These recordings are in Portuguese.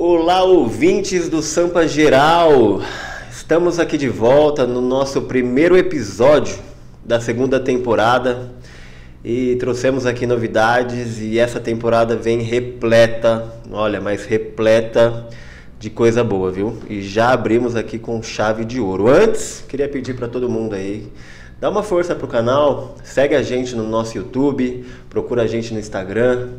Olá, ouvintes do Sampa Geral! Estamos aqui de volta no nosso primeiro episódio da segunda temporada e trouxemos aqui novidades e essa temporada vem repleta, olha, mas repleta de coisa boa, viu? E já abrimos aqui com chave de ouro. Antes, queria pedir para todo mundo aí Dá uma força pro canal, segue a gente no nosso YouTube, procura a gente no Instagram,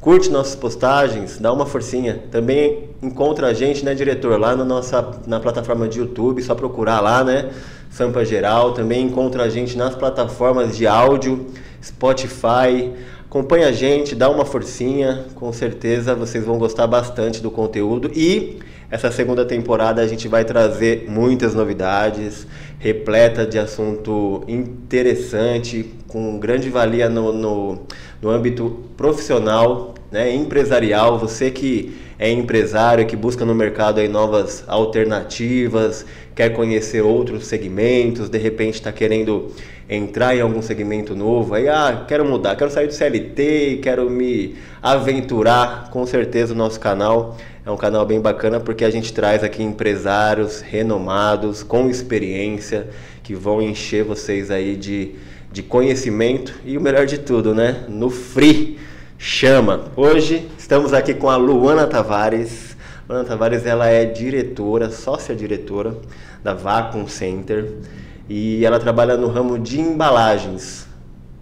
curte nossas postagens, dá uma forcinha. Também encontra a gente, né, diretor, lá na nossa na plataforma de YouTube, só procurar lá, né? Sampa Geral. Também encontra a gente nas plataformas de áudio, Spotify. Acompanha a gente, dá uma forcinha, com certeza vocês vão gostar bastante do conteúdo e essa segunda temporada a gente vai trazer muitas novidades, repleta de assunto interessante, com grande valia no, no, no âmbito profissional, né, empresarial. Você que é empresário, que busca no mercado aí novas alternativas, quer conhecer outros segmentos, de repente está querendo entrar em algum segmento novo, aí ah, quero mudar, quero sair do CLT, quero me aventurar, com certeza o nosso canal é um canal bem bacana porque a gente traz aqui empresários renomados, com experiência, que vão encher vocês aí de, de conhecimento e o melhor de tudo, né? No free chama. Hoje estamos aqui com a Luana Tavares. Luana Tavares ela é diretora, sócia diretora da Vacuum Center e ela trabalha no ramo de embalagens.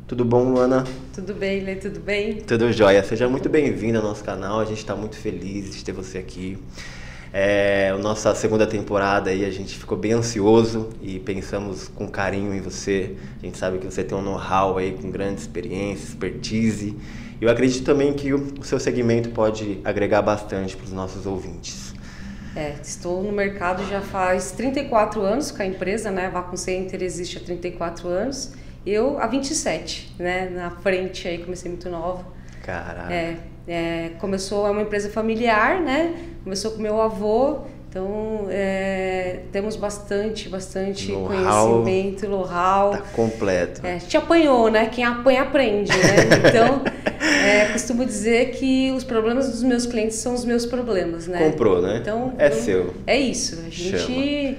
Tudo bom, Luana? Tudo bem, Lê, tudo bem? Tudo jóia. Seja muito bem-vinda ao nosso canal. A gente está muito feliz de ter você aqui. É, a nossa segunda temporada aí a gente ficou bem ansioso e pensamos com carinho em você. A gente sabe que você tem um know-how aí com grande experiência, expertise. E eu acredito também que o seu segmento pode agregar bastante para os nossos ouvintes. É, estou no mercado já faz 34 anos com a empresa, né? A Vacum Center existe há 34 anos. Eu, há 27, né? Na frente aí, comecei muito nova. Caraca. É, é, começou, é uma empresa familiar, né? Começou com meu avô, então é, temos bastante, bastante know conhecimento, know-how. Tá completo. É, te apanhou, né? Quem apanha aprende, né? Então, é, costumo dizer que os problemas dos meus clientes são os meus problemas, né? Comprou, né? Então, é eu, seu. É isso. A gente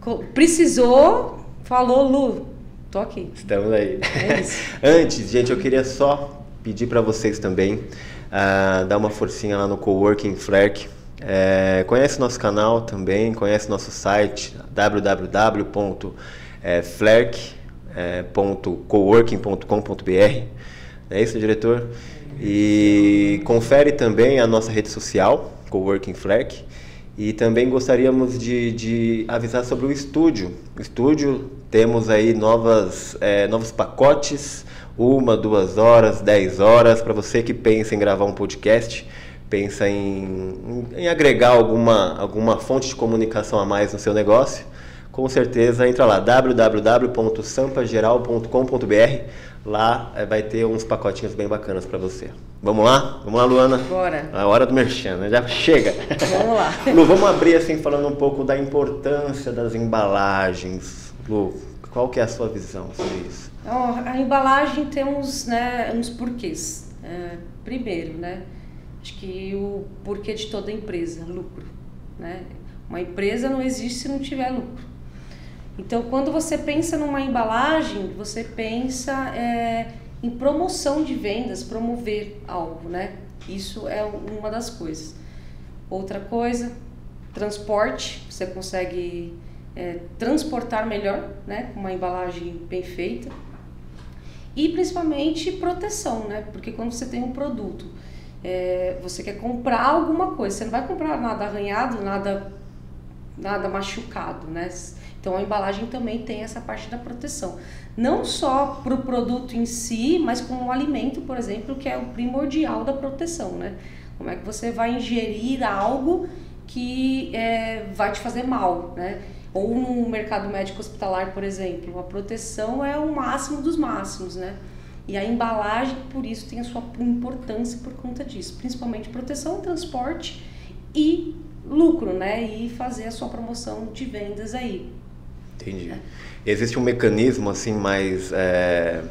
Chama. precisou, falou, Lu, Tô aqui. Estamos aí. É Antes, gente, eu queria só pedir para vocês também uh, dar uma forcinha lá no Coworking Flerk. É, conhece nosso canal também, conhece nosso site www.flerk.coworking.com.br. É isso, diretor? E confere também a nossa rede social, Coworking Flerk. E também gostaríamos de, de avisar sobre o estúdio. O estúdio temos aí novas, é, novos pacotes, uma, duas horas, dez horas, para você que pensa em gravar um podcast, pensa em, em, agregar alguma, alguma fonte de comunicação a mais no seu negócio. Com certeza entra lá www.sampageral.com.br Lá é, vai ter uns pacotinhos bem bacanas para você. Vamos lá? Vamos lá, Luana? Bora. A hora do merchan, né? Já chega. Vamos lá. Lu, vamos abrir assim falando um pouco da importância das embalagens. Lu, qual que é a sua visão sobre isso? A embalagem temos né, uns porquês. É, primeiro, né? Acho que o porquê de toda empresa, lucro. Né? Uma empresa não existe se não tiver lucro. Então, quando você pensa numa embalagem, você pensa é, em promoção de vendas, promover algo, né? Isso é uma das coisas. Outra coisa, transporte, você consegue é, transportar melhor, né? Uma embalagem bem feita. E principalmente proteção, né? Porque quando você tem um produto, é, você quer comprar alguma coisa, você não vai comprar nada arranhado, nada, nada machucado, né? Então a embalagem também tem essa parte da proteção. Não só para o produto em si, mas com o alimento, por exemplo, que é o primordial da proteção, né? Como é que você vai ingerir algo que é, vai te fazer mal, né? Ou no mercado médico hospitalar, por exemplo, a proteção é o máximo dos máximos, né? E a embalagem, por isso, tem a sua importância por conta disso, principalmente proteção, transporte e lucro, né? E fazer a sua promoção de vendas aí. Entendi. É. Existe um mecanismo assim mais, é,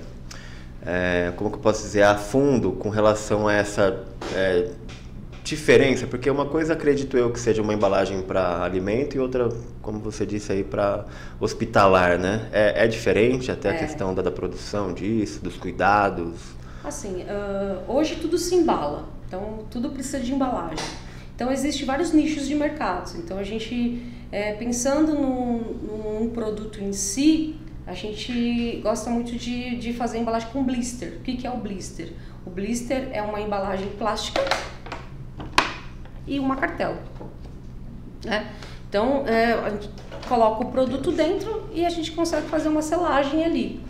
é, como que eu posso dizer, a fundo com relação a essa é, diferença? Porque uma coisa acredito eu que seja uma embalagem para alimento e outra, como você disse aí, para hospitalar, né? É, é diferente até a É. questão da, da produção disso, dos cuidados. Assim, ah, hoje tudo se embala, então tudo precisa de embalagem. Então existem vários nichos de mercados. Então a gente, eh, pensando num, num produto em si, a gente gosta muito de, de fazer embalagem com blister. O que, que é o blister? O blister é uma embalagem plástica e uma cartela. Né? Então eh, a gente coloca o produto dentro e a gente consegue fazer uma selagem ali.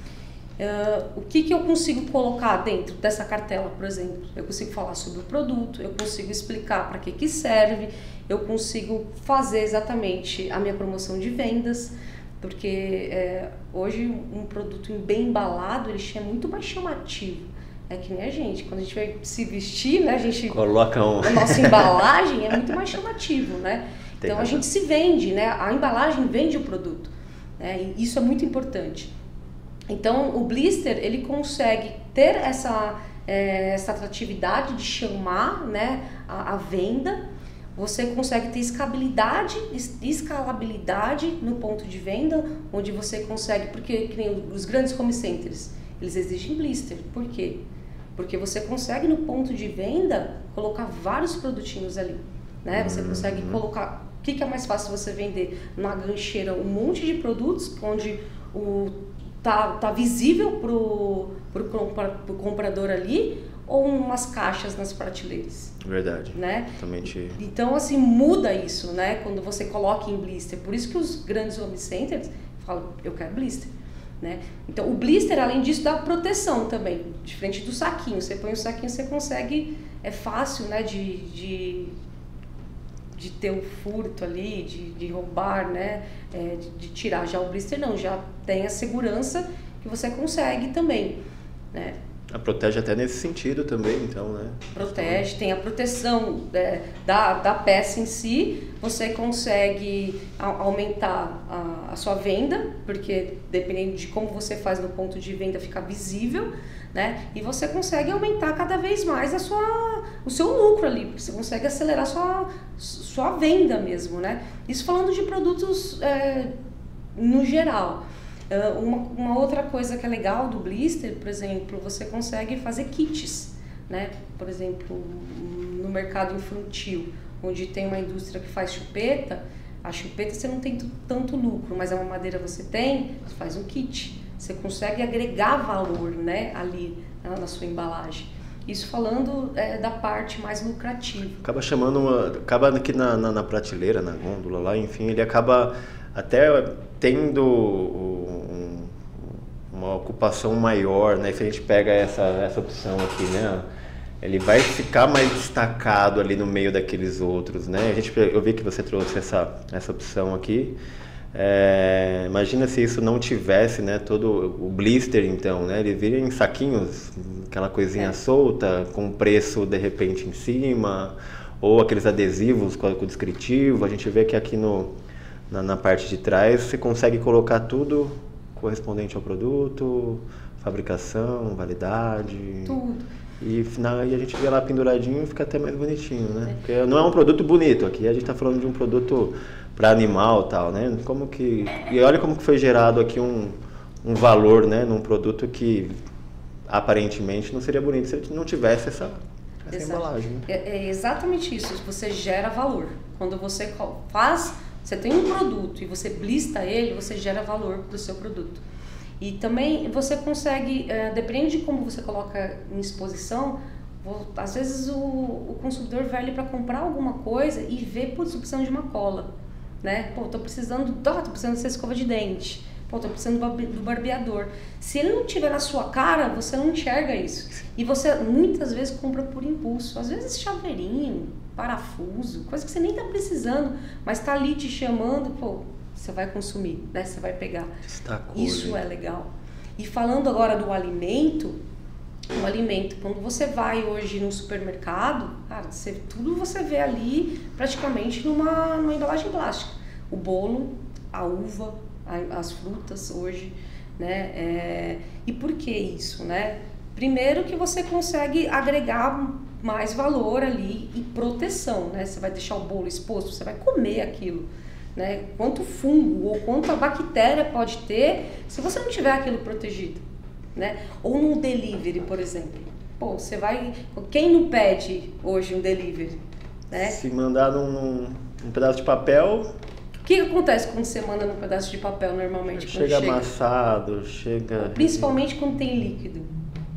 Ah, o que, que eu consigo colocar dentro dessa cartela, por exemplo? Eu consigo falar sobre o produto, eu consigo explicar para que, que serve, eu consigo fazer exatamente a minha promoção de vendas, porque é, hoje um produto bem embalado ele é muito mais chamativo. É que nem a gente, quando a gente vai se vestir, né, a gente Coloca um. a nossa embalagem é muito mais chamativo, né? Tem então a razão. gente se vende, né? A embalagem vende o produto. Né? E isso é muito importante. Então o blister ele consegue ter essa eh, essa atratividade de chamar, né, a, a venda. Você consegue ter escalabilidade, es- escalabilidade no ponto de venda, onde você consegue, porque que nem os grandes home centers, eles exigem blister. Por quê? Porque você consegue no ponto de venda colocar vários produtinhos ali, né? Você consegue colocar o que, que é mais fácil você vender na gancheira um monte de produtos onde o tá, tá visível pro, pro, compra- pro comprador ali ou umas caixas nas prateleiras, Verdade. né? Totalmente. Então, assim, muda isso, né? Quando você coloca em blister. Por isso que os grandes home centers falam, eu quero blister. Né? Então, o blister, além disso, dá proteção também. Diferente do saquinho. Você põe o saquinho, você consegue... É fácil, né? De, de, de ter um furto ali, de, de roubar, né? É, de, de tirar. Já o blister não. Já tem a segurança que você consegue também, né? A protege até nesse sentido também, então, né? protege, tem a proteção é, da, da peça em si, você consegue a- aumentar a, a sua venda, porque dependendo de como você faz no ponto de venda fica visível, né? E você consegue aumentar cada vez mais a sua, o seu lucro ali, porque você consegue acelerar sua, sua venda mesmo, né? Isso falando de produtos é, no geral. Ah, uma, uma outra coisa que é legal do blister, por exemplo, você consegue fazer kits, né? Por exemplo, no mercado infantil, onde tem uma indústria que faz chupeta, a chupeta você não tem tanto lucro, mas a mamadeira você tem, você faz um kit. Você consegue agregar valor, né, ali na, na sua embalagem. Isso falando é, da parte mais lucrativa. Acaba chamando uma. Acaba aqui na, na, na prateleira, na gôndola lá, enfim, ele acaba até tendo um- uma ocupação maior, né? Se a gente pega essa, essa opção aqui, né? Ele vai ficar mais destacado ali no meio daqueles outros, né? A gente, eu vi que você trouxe essa, essa opção aqui. É, imagina se isso não tivesse, né? Todo o blister, então, né? Ele vira em saquinhos, aquela coisinha É. solta, com preço de repente em cima, ou aqueles adesivos com com descritivo. A gente vê que aqui no, na, na parte de trás você consegue colocar tudo correspondente ao produto, fabricação, validade. Tudo. E final, e a gente vê lá penduradinho fica até mais bonitinho, né? Porque não é um produto bonito, aqui a gente está falando de um produto para animal e tal, né? Como que, e olha como que foi gerado aqui um, um valor, né? Num produto que aparentemente não seria bonito se ele não tivesse essa, essa Exato. embalagem. né? É, é exatamente isso. Você gera valor. Quando você faz, você tem um produto e você blista ele, você gera valor para o seu produto. E também você consegue, é, depende de como você coloca em exposição, vo- às vezes o, o consumidor vai ali para comprar alguma coisa e vê, putz, tô precisando de uma cola, né? Pô, tô precisando, ah, tô precisando dessa escova de dente. Pô, tô precisando do barbe- do barbeador. Se ele não tiver na sua cara, você não enxerga isso. E você muitas vezes compra por impulso. Às vezes chaveirinho, parafuso, coisa que você nem tá precisando, mas tá ali te chamando, pô, você vai consumir, né? Você vai pegar. Destacou, Isso gente. é legal. E falando agora do alimento, o alimento, quando você vai hoje no supermercado, cara, você, tudo você vê ali praticamente numa, numa embalagem plástica. O bolo, a uva, as frutas hoje, né? É, e por que isso, né? Primeiro que você consegue agregar mais valor ali e proteção, né? Você vai deixar o bolo exposto, você vai comer aquilo. Né? Quanto fungo ou quanto a bactéria pode ter se você não tiver aquilo protegido, né? Ou num delivery, por exemplo. Pô, você vai... Quem não pede hoje um delivery? Né? Se mandar num, num, num pedaço de papel, o que acontece quando você manda num pedaço de papel normalmente? Chega, chega amassado, chega. Principalmente quando tem líquido.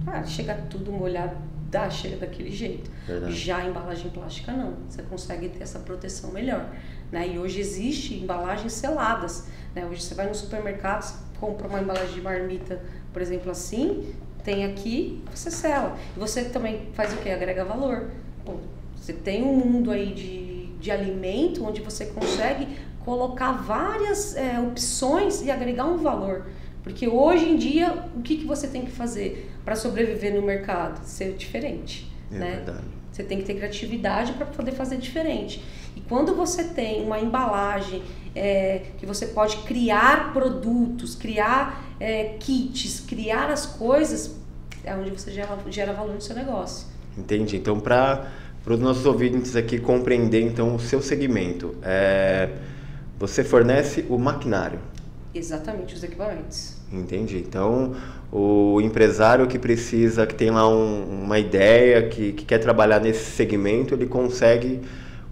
Ah, chega tudo molhado, dá, chega daquele jeito. Verdade. Já a embalagem plástica não. Você consegue ter essa proteção melhor. Né? E hoje existe embalagens seladas. Né? Hoje você vai no supermercado, compra uma embalagem de marmita, por exemplo, assim, tem aqui, você sela. E você também faz o que? Agrega valor. Pô, você tem um mundo aí de, de alimento onde você consegue colocar várias é, opções e agregar um valor. Porque hoje em dia, o que, que você tem que fazer para sobreviver no mercado? Ser diferente. É né? verdade. Você tem que ter criatividade para poder fazer diferente. E quando você tem uma embalagem é, que você pode criar produtos, criar é, kits, criar as coisas, é onde você gera, gera valor no seu negócio. Entendi. Então, para os nossos ouvintes aqui compreender então o seu segmento, é você fornece o maquinário. Exatamente, os equipamentos. Entendi. Então, o empresário que precisa, que tem lá um, uma ideia, que, que quer trabalhar nesse segmento, ele consegue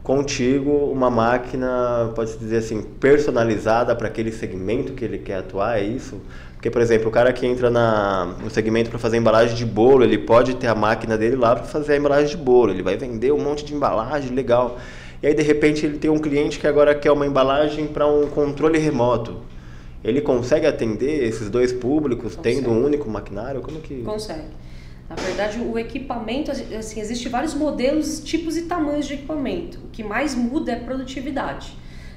contigo uma máquina, pode-se dizer assim, personalizada para aquele segmento que ele quer atuar, é isso? Porque, por exemplo, o cara que entra na, no segmento para fazer embalagem de bolo, ele pode ter a máquina dele lá para fazer a embalagem de bolo, ele vai vender um monte de embalagem, legal. E aí, de repente, ele tem um cliente que agora quer uma embalagem para um controle remoto. Ele consegue atender esses dois públicos consegue. tendo um único maquinário? Como que... Consegue. Na verdade, o equipamento, assim, existe vários modelos, tipos e tamanhos de equipamento. O que mais muda é a produtividade,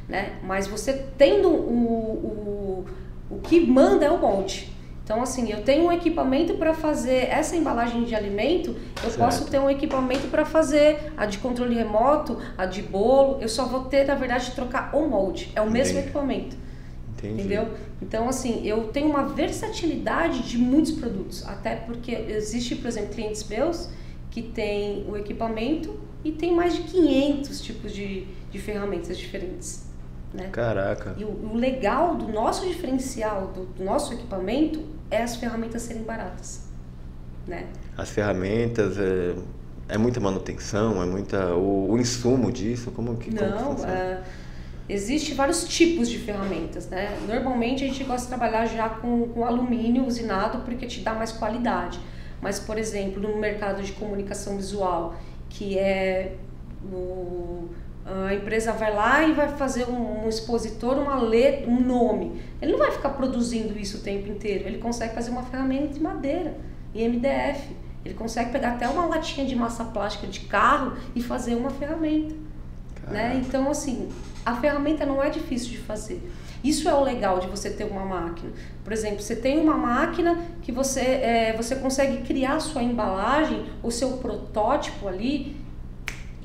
né? Mas você tendo o, o, o que manda é o molde. Então, assim, eu tenho um equipamento para fazer essa embalagem de alimento, eu certo. posso ter um equipamento para fazer a de controle remoto, a de bolo. Eu só vou ter, na verdade, trocar o molde. É o Entendi. mesmo equipamento. Entendi. Entendeu? Então, assim, eu tenho uma versatilidade de muitos produtos. Até porque existe, por exemplo, clientes meus que têm o equipamento e tem mais de 500 tipos de, de ferramentas diferentes. Né? Caraca. E o, o, legal do nosso diferencial, do, do, nosso equipamento, é as ferramentas serem baratas. Né? As ferramentas, é, é muita manutenção, é muita. O, o insumo disso, como que. Não, como é, existe vários tipos de ferramentas, né? Normalmente a gente gosta de trabalhar já com, com alumínio usinado porque te dá mais qualidade. Mas, por exemplo, no mercado de comunicação visual, que é o a empresa vai lá e vai fazer um, um, expositor, uma letra, um nome. Ele não vai ficar produzindo isso o tempo inteiro. Ele consegue fazer uma ferramenta de madeira, em MDF. Ele consegue pegar até uma latinha de massa plástica de carro e fazer uma ferramenta. Né? Então, assim, a ferramenta não é difícil de fazer. Isso é o legal de você ter uma máquina. Por exemplo, você tem uma máquina que você, é, você consegue criar sua embalagem, o seu protótipo ali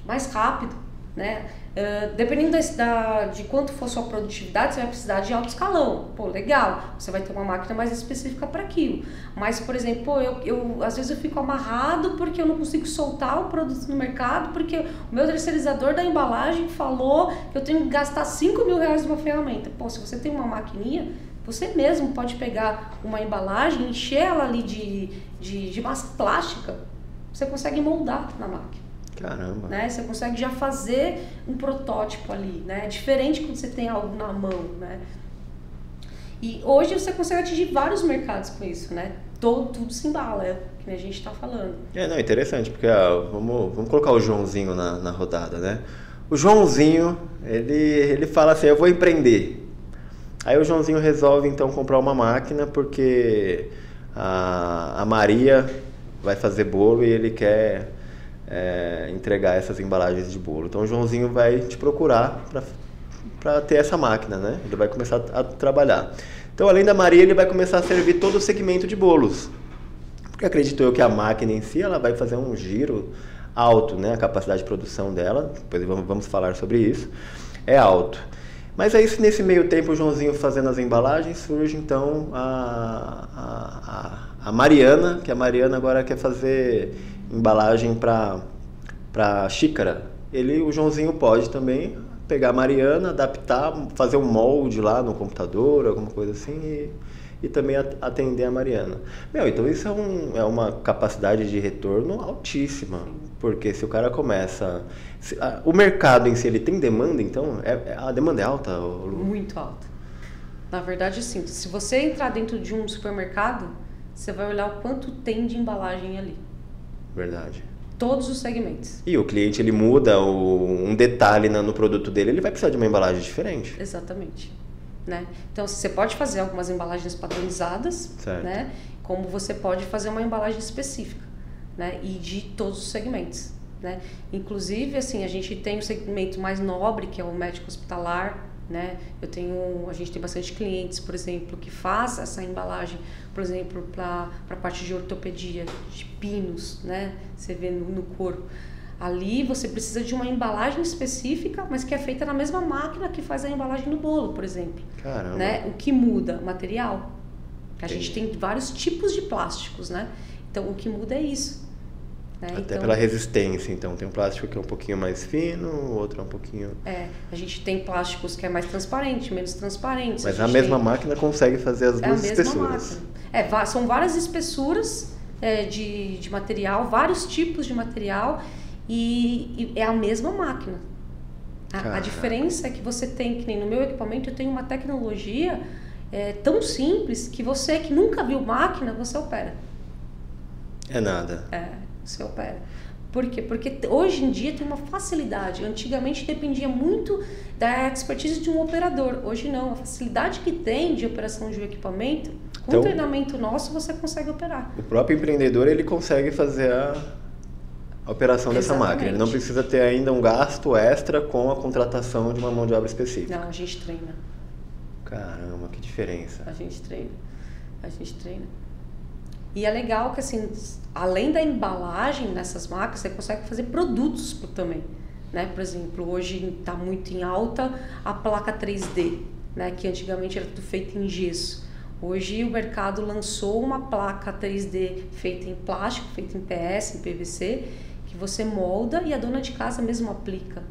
mais rápido né? Uh, dependendo da, de quanto for sua produtividade, você vai precisar de alto escalão. Pô, legal, você vai ter uma máquina mais específica para aquilo. Mas, por exemplo, pô, eu, eu, às vezes eu fico amarrado porque eu não consigo soltar o produto no mercado, porque o meu terceirizador da embalagem falou que eu tenho que gastar 5 mil reais numa ferramenta. Pô, se você tem uma maquininha, você mesmo pode pegar uma embalagem, encher ela ali de, de, de massa plástica, você consegue moldar na máquina. Caramba. Né? Você consegue já fazer um protótipo ali, né? É diferente quando você tem algo na mão, né? E hoje você consegue atingir vários mercados com isso, né? Todo, tudo se embala, é o que a gente está falando. É, não, interessante, porque ó, vamos, vamos colocar o Joãozinho na, na rodada, né? O Joãozinho, ele, ele fala assim, eu vou empreender. Aí o Joãozinho resolve então comprar uma máquina porque a, a Maria vai fazer bolo e ele quer é, entregar essas embalagens de bolo. Então o Joãozinho vai te procurar para ter essa máquina, né? Ele vai começar a trabalhar. Então, além da Maria, ele vai começar a servir todo o segmento de bolos. Porque acredito eu que a máquina em si ela vai fazer um giro alto, né? A capacidade de produção dela, depois vamos falar sobre isso, é alto. Mas aí, nesse meio tempo, o Joãozinho fazendo as embalagens, surge então a, a, a, a Mariana, que a Mariana agora quer fazer embalagem para xícara, ele, o Joãozinho pode também pegar a Mariana, adaptar, fazer um molde lá no computador, alguma coisa assim, e, e também atender a Mariana. Meu, então isso é, um, é uma capacidade de retorno altíssima, porque se o cara começa... Se, a, o mercado em si, ele tem demanda, então? É, é a demanda é alta? Lu? Muito alta. Na verdade, sim. Se você entrar dentro de um supermercado, você vai olhar o quanto tem de embalagem ali. Verdade todos os segmentos. E o cliente ele muda o, um detalhe no produto dele, ele vai precisar de uma embalagem diferente. Exatamente. Né? Então você pode fazer algumas embalagens padronizadas, certo. né? Como você pode fazer uma embalagem específica, né? E de todos os segmentos, né? Inclusive assim a gente tem o segmento mais nobre que é o médico hospitalar, né? Eu tenho, a gente tem bastante clientes, por exemplo, que faz essa embalagem, por exemplo, para a parte de ortopedia, de pinos, né? Você vê no, no corpo. Ali você precisa de uma embalagem específica, mas que é feita na mesma máquina que faz a embalagem do bolo, por exemplo. Caramba. Né? O que muda? O material. A Entendi. gente tem vários tipos de plásticos, né? Então o que muda é isso. Né? Até então, pela resistência, então. Tem um plástico que é um pouquinho mais fino, o outro é um pouquinho. É, a gente tem plásticos que é mais transparente, menos transparente. Mas a, a mesma tem... máquina consegue fazer as é duas espessuras. Máquina. É, são várias espessuras é, de, de material, vários tipos de material, e, e é a mesma máquina. A, a, diferença é que você tem, que nem no meu equipamento, eu tenho uma tecnologia é, tão simples que você que nunca viu máquina, você opera. É nada. É você opera. Por quê? Porque hoje em dia tem uma facilidade. Antigamente dependia muito da expertise de um operador. Hoje não. A facilidade que tem de operação de um equipamento, com então, treinamento nosso, você consegue operar. O próprio empreendedor ele consegue fazer a, a operação dessa Exatamente. máquina. Ele não precisa ter ainda um gasto extra com a contratação de uma mão de obra específica. Não, a gente treina. Caramba, que diferença. A gente treina. A gente treina. E é legal que, assim, além da embalagem nessas máquinas, você consegue fazer produtos também. Né? Por exemplo, hoje está muito em alta a placa 3D, né? que antigamente era tudo feito em gesso. Hoje o mercado lançou uma placa 3D feita em plástico, feita em PS, em PVC, que você molda e a dona de casa mesmo aplica.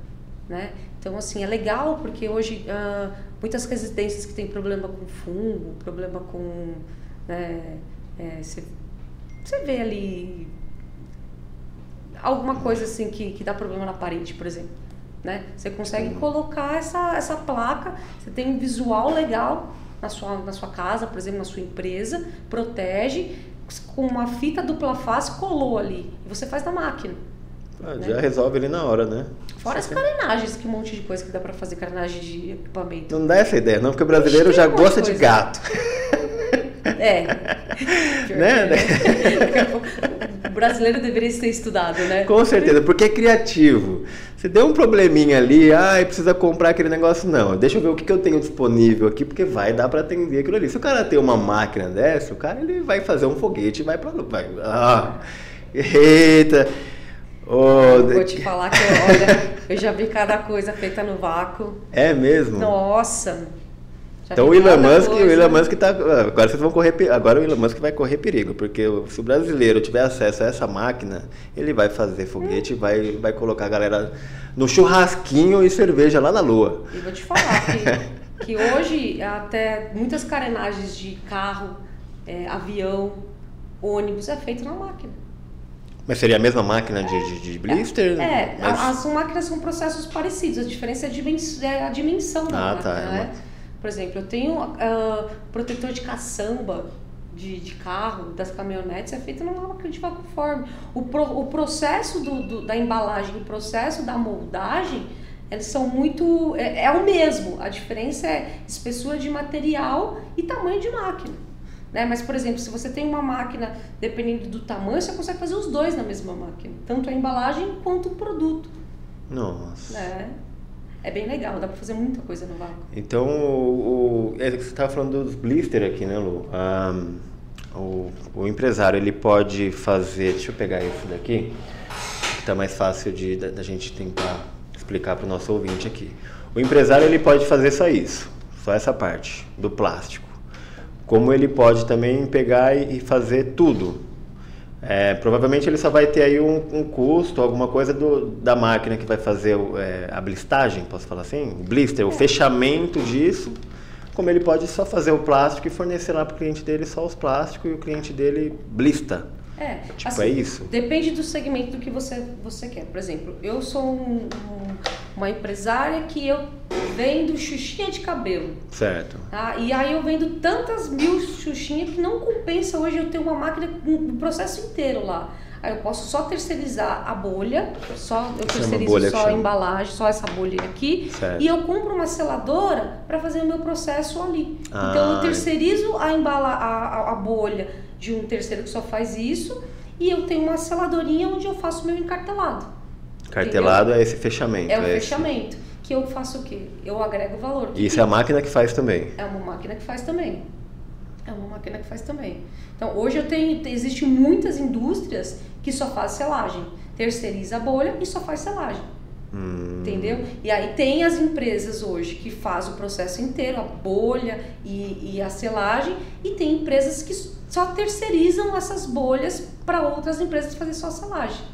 Né? Então, assim, é legal porque hoje uh, muitas residências que têm problema com fungo, problema com né, você, você vê ali alguma coisa assim que, que dá problema na parede, por exemplo. Né? Você consegue colocar essa, essa placa, você tem um visual legal na sua, na sua casa, por exemplo, na sua empresa, protege, com uma fita dupla face, colou ali. E você faz na máquina. Ah, né? Já resolve ali na hora, né? Fora as carenagens, que um monte de coisa que dá para fazer carenagem de equipamento. Não dá essa ideia, não, porque o brasileiro já gosta de, de gato. É. né? o brasileiro deveria ser estudado, né? Com certeza, porque é criativo. Se deu um probleminha ali, ah, precisa comprar aquele negócio, não. Deixa eu ver o que, que eu tenho disponível aqui, porque vai dar para atender aquilo ali. Se o cara tem uma máquina dessa, o cara ele vai fazer um foguete e vai para vai, ah, eita. Oh, Vou te falar que, olha, eu já vi cada coisa feita no vácuo. É mesmo? Nossa, então o Elon Musk, o Elon Musk tá. Agora vocês vão correr. Agora o Elon Musk vai correr perigo, porque se o brasileiro tiver acesso a essa máquina, ele vai fazer foguete e vai, vai colocar a galera no churrasquinho e cerveja lá na lua. E vou te falar que, que hoje até muitas carenagens de carro, é, avião, ônibus é feito na máquina. Mas seria a mesma máquina de, de, de blister? É, é mas... as máquinas são processos parecidos, a diferença é a dimensão, é a dimensão da ah, tá, máquina, tá, né? Por exemplo, eu tenho uh, protetor de caçamba de, de carro, das caminhonetes, é feito numa máquina de vácuo forme. O, pro, o processo do, do, da embalagem, o processo da moldagem, eles são muito. É, é, o mesmo. A diferença é espessura de material e tamanho de máquina. Né? Mas, por exemplo, se você tem uma máquina, dependendo do tamanho, você consegue fazer os dois na mesma máquina. Tanto a embalagem quanto o produto. Nossa. É. É bem legal, dá para fazer muita coisa no vácuo. Então, o, o é, você estava falando dos blister aqui, né, Lu? O, o, empresário, ele pode fazer... Deixa eu pegar esse daqui, que está mais fácil de da, da gente tentar explicar para o nosso ouvinte aqui. O empresário, ele pode fazer só isso, só essa parte do plástico. Como ele pode também pegar e fazer tudo. É, provavelmente ele só vai ter aí um, um custo, alguma coisa do, da máquina que vai fazer é, a blistagem, posso falar assim? O blister, o fechamento disso. Como ele pode só fazer o plástico e fornecer lá para o cliente dele só os plásticos e o cliente dele blista. É, Tipo, assim, é isso? Depende do segmento do que você, você quer. Por exemplo, eu sou um- um- uma empresária que eu vendo xuxinha de cabelo. Certo. Tá? E aí eu vendo tantas mil xuxinhas que não compensa hoje eu ter uma máquina com o processo inteiro lá. Aí eu posso só terceirizar a bolha, só eu terceirizo só a embalagem, só essa bolha aqui, Certo. e eu compro uma seladora para fazer o meu processo ali. Ah, então eu terceirizo a, embala a, a- a bolha de um terceiro que só faz isso, e eu tenho uma seladorinha onde eu faço o meu encartelado. Cartelado é esse fechamento. É o esse. fechamento. Que eu faço o quê? Eu agrego valor. E isso é a máquina que faz também. É uma máquina que faz também. É uma máquina que faz também. Então, hoje eu tenho, existem muitas indústrias que só faz selagem. Terceiriza a bolha e só faz selagem. Hum, Entendeu? E aí tem as empresas hoje que fazem o processo inteiro, a bolha e, e a selagem, e tem empresas que só terceirizam essas bolhas para outras empresas fazer só a selagem.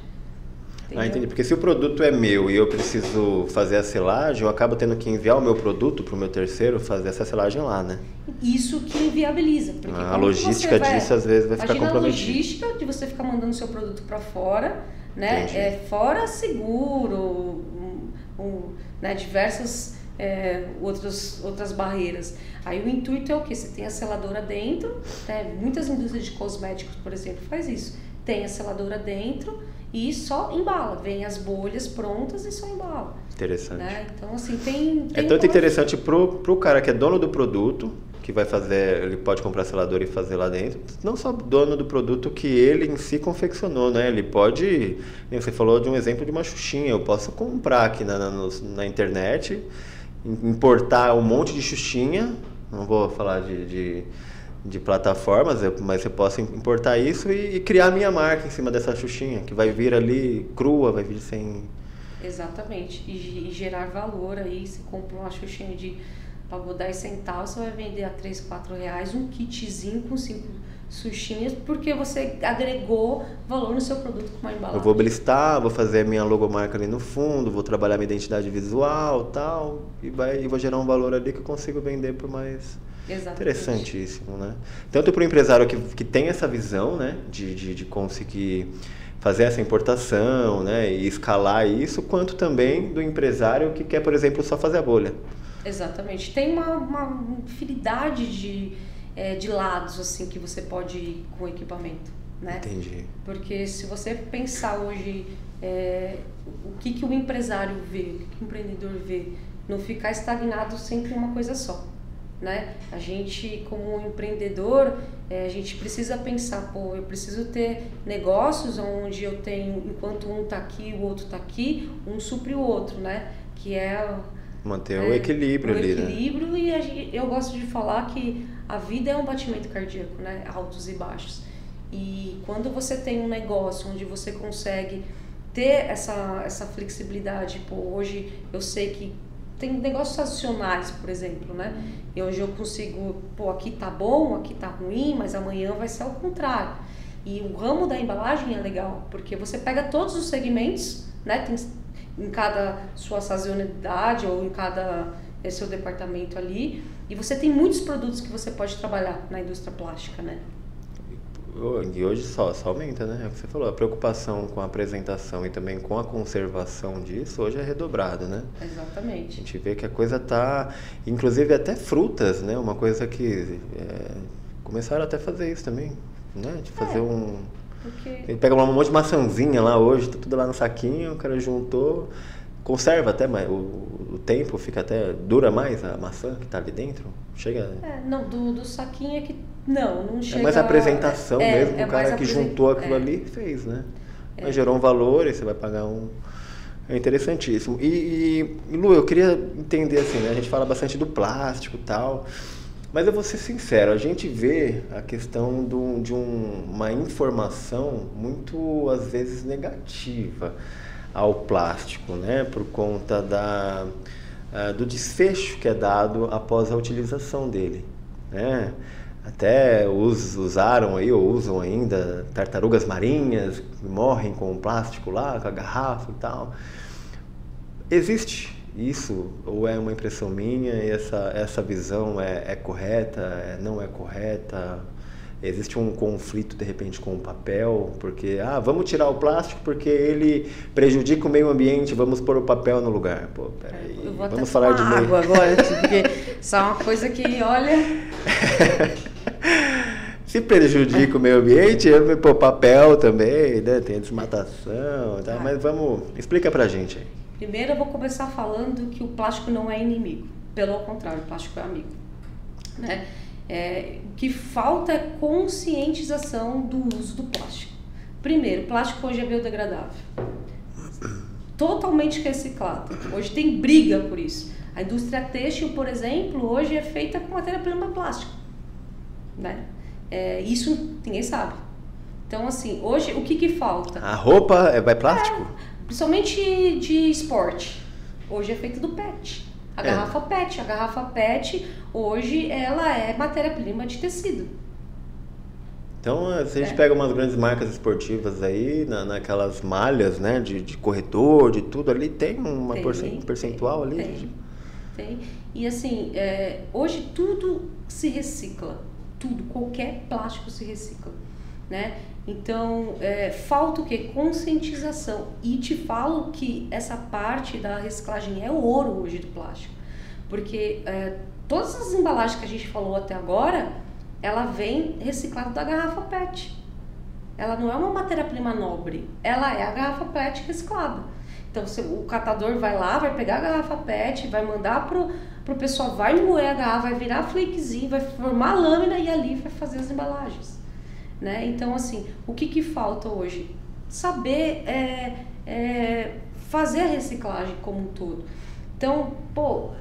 Ah, entendi. Porque se o produto é meu e eu preciso fazer a selagem, eu acabo tendo que enviar o meu produto para o meu terceiro fazer essa selagem lá, né? Isso que inviabiliza. Porque A como que logística vai- disso às vezes vai ficar Imagina a comprometida. logística de você ficar mandando seu produto para fora, né? Entendi. É, fora seguro, um, um, né? diversas é, outras, outras barreiras. Aí o intuito é o que? Você tem a seladora dentro, né? muitas indústrias de cosméticos, por exemplo, faz isso. Tem a seladora dentro e só embala. Vem as bolhas prontas e só embala. Interessante. Né? Então, assim, tem. É tem tanto uma- interessante pro, pro cara que é dono do produto, que vai fazer, ele pode comprar selador e fazer lá dentro. Não só dono do produto que ele em si confeccionou, né? Ele pode, você falou de um exemplo de uma xuxinha, eu posso comprar aqui na, na, na internet, im- importar um monte de xuxinha, não vou falar de, de, de plataformas, mas eu posso importar isso e, e criar a minha marca em cima dessa xuxinha, que vai vir ali crua, vai vir sem... Exatamente. E, e gerar valor aí, você compra uma xuxinha de pagou 10 centavos, você vai vender a 3, 4 reais um kitzinho com cinco xuxinhas, porque você agregou valor no seu produto com uma embalagem. Eu vou blistar, vou fazer a minha logomarca ali no fundo, vou trabalhar minha identidade visual tal, e, vai, e vou gerar um valor ali que eu consigo vender por mais. Exatamente. Interessantíssimo, né? Tanto para o empresário que, que tem essa visão, né, de, de, de conseguir fazer essa importação, né, e escalar isso, quanto também do empresário que quer, por exemplo, só fazer a bolha. Exatamente. Tem uma, uma infinidade de, eh, de lados assim que você pode ir com o equipamento, né? Entendi. Porque se você pensar hoje é, o que, que o empresário vê, o que, que o empreendedor vê, não ficar estagnado sempre em uma coisa só. Né? A gente, como empreendedor, é, a gente precisa pensar, pô, eu preciso ter negócios onde eu tenho, enquanto um está aqui, o outro está aqui, um supre o outro, né? Que é Manter é, o equilíbrio o ali, né? equilíbrio e a gente- eu gosto de falar que a vida é um batimento cardíaco, né? Altos e baixos. E quando você tem um negócio onde você consegue ter essa, essa flexibilidade, pô, hoje eu sei que tem negócios sazonais, por exemplo, né? E hoje eu consigo, pô, aqui tá bom, aqui tá ruim, mas amanhã vai ser ao contrário. E o ramo da embalagem é legal, porque você pega todos os segmentos, né? Tem em cada sua sazonalidade ou em cada eh, seu departamento ali, e você tem muitos produtos que você pode trabalhar na indústria plástica, né? E hoje só, só aumenta, né? É o que você falou, a preocupação com a apresentação e também com a conservação disso hoje é redobrada, né? A Exatamente. gente vê que a coisa tá. Inclusive até frutas, né? Uma coisa que. é, começaram até a fazer isso também, né? De fazer É. um. Porque Ele pega um monte de maçãzinha lá hoje, tá tudo lá no saquinho, o cara juntou, conserva até mais. O, o tempo fica até. dura mais a maçã que tá ali dentro. Chega. É, não, do, do saquinho é que. Não, não chega. É mais a apresentação é, mesmo, é o cara que apresen- juntou aquilo é. ali fez, né? Mas gerou um valor e você vai pagar um. É interessantíssimo. E, e, e, Lu, eu queria entender assim, né? A gente fala bastante do plástico e tal. Mas eu vou ser sincero, a gente vê a questão do, de um- uma informação muito, às vezes, negativa ao plástico, né? Por conta da, ah, do desfecho que é dado após a utilização dele, né? até us, usaram aí ou usam ainda tartarugas marinhas que morrem com o plástico lá, com a garrafa e tal. Existe isso ou é uma impressão minha e essa, essa visão é, é correta, é, não é correta? Existe um conflito de repente com o papel, porque ah, vamos tirar o plástico porque ele prejudica o meio ambiente, vamos pôr o papel no lugar. Pô, peraí. Vamos falar de água agora, porque isso é uma coisa que, olha. Se prejudica o meio ambiente, pô, papel também, né? Tem desmatação, tá? Ah. mas vamos. Explica pra gente aí. Primeiro eu vou começar falando que o plástico não é inimigo. Pelo contrário, o plástico é amigo. Né? É, o que falta é conscientização do uso do plástico. Primeiro, plástico hoje é biodegradável. Totalmente reciclado. Hoje tem briga por isso. A indústria têxtil, por exemplo, hoje é feita com matéria-prima plástica. Né? É, isso ninguém sabe. Então, assim, hoje o que, que falta? A roupa é, vai plástico? É, principalmente de esporte. Hoje é feito do PET. A é. garrafa PET. A garrafa PET, hoje, ela é matéria-prima de tecido. Então, eh, se a gente é. pega umas grandes marcas esportivas aí, na, naquelas malhas, né, de, de corretor, de tudo ali, tem uma tem, percentual tem, ali? Tem, de... tem. E assim, é, hoje tudo se recicla. Tudo, qualquer plástico se recicla, né? Então, é, falta o que? Conscientização. E te falo que essa parte da reciclagem é o ouro hoje do plástico. Porque é, todas as embalagens que a gente falou até agora, ela vem reciclada da garrafa PET. Ela não é uma matéria-prima nobre, ela é a garrafa PET reciclada. Então, você, o catador vai lá, vai pegar a garrafa PET, vai mandar pro, pro pessoal, vai moer a garrafa, vai virar flakezinho, vai formar lâmina e ali vai fazer as embalagens né? Então, assim, o que, que falta hoje? Saber é, é, fazer a reciclagem como um todo. Então, pô,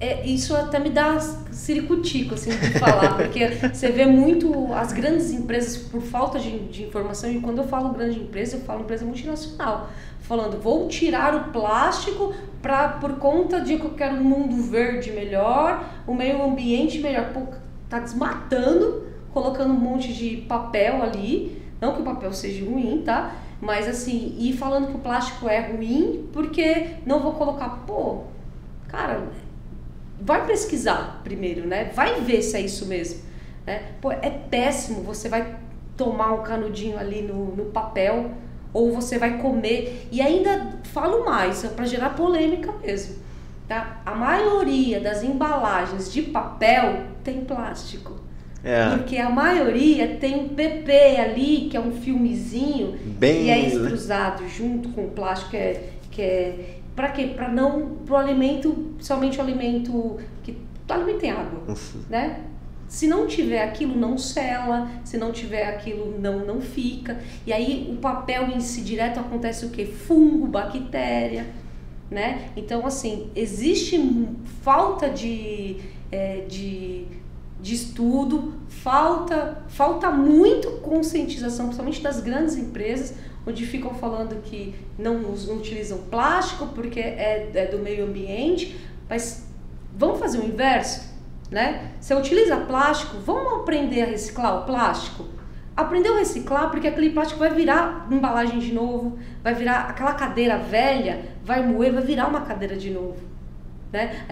é, isso até me dá ciricutico, assim, de falar, porque você vê muito as grandes empresas por falta de, de informação, e quando eu falo grande empresa, eu falo empresa multinacional, falando, vou tirar o plástico pra, por conta de que eu quero um mundo verde melhor, o meio ambiente melhor. Pô, tá desmatando, colocando um monte de papel ali. Não que o papel seja ruim, tá? Mas assim, e falando que o plástico é ruim, porque não vou colocar, pô, cara, vai pesquisar primeiro, né? Vai ver se é isso mesmo. Né? Pô, é péssimo, você vai tomar um canudinho ali no, no papel, ou você vai comer. E ainda falo mais, é para gerar polêmica mesmo. Tá? A maioria das embalagens de papel tem plástico. É. Porque a maioria tem um PP ali, que é um filmezinho, Bem... que é extrusado junto com o plástico, que é, que é para quê? Para não pro alimento, somente o alimento que o alimento tem água, né? Se não tiver aquilo, não sela. Se não tiver aquilo, não não fica. E aí o papel em si direto acontece o que? Fungo, bactéria, né? Então assim existe falta de, é, de de estudo, falta, falta muito conscientização, principalmente das grandes empresas, onde ficam falando que não, não utilizam plástico porque é, é, do meio ambiente, mas vamos fazer o inverso, né? Se utiliza plástico, vamos aprender a reciclar o plástico? Aprender a reciclar porque aquele plástico vai virar embalagem de novo, vai virar aquela cadeira velha, vai moer, vai virar uma cadeira de novo. Né?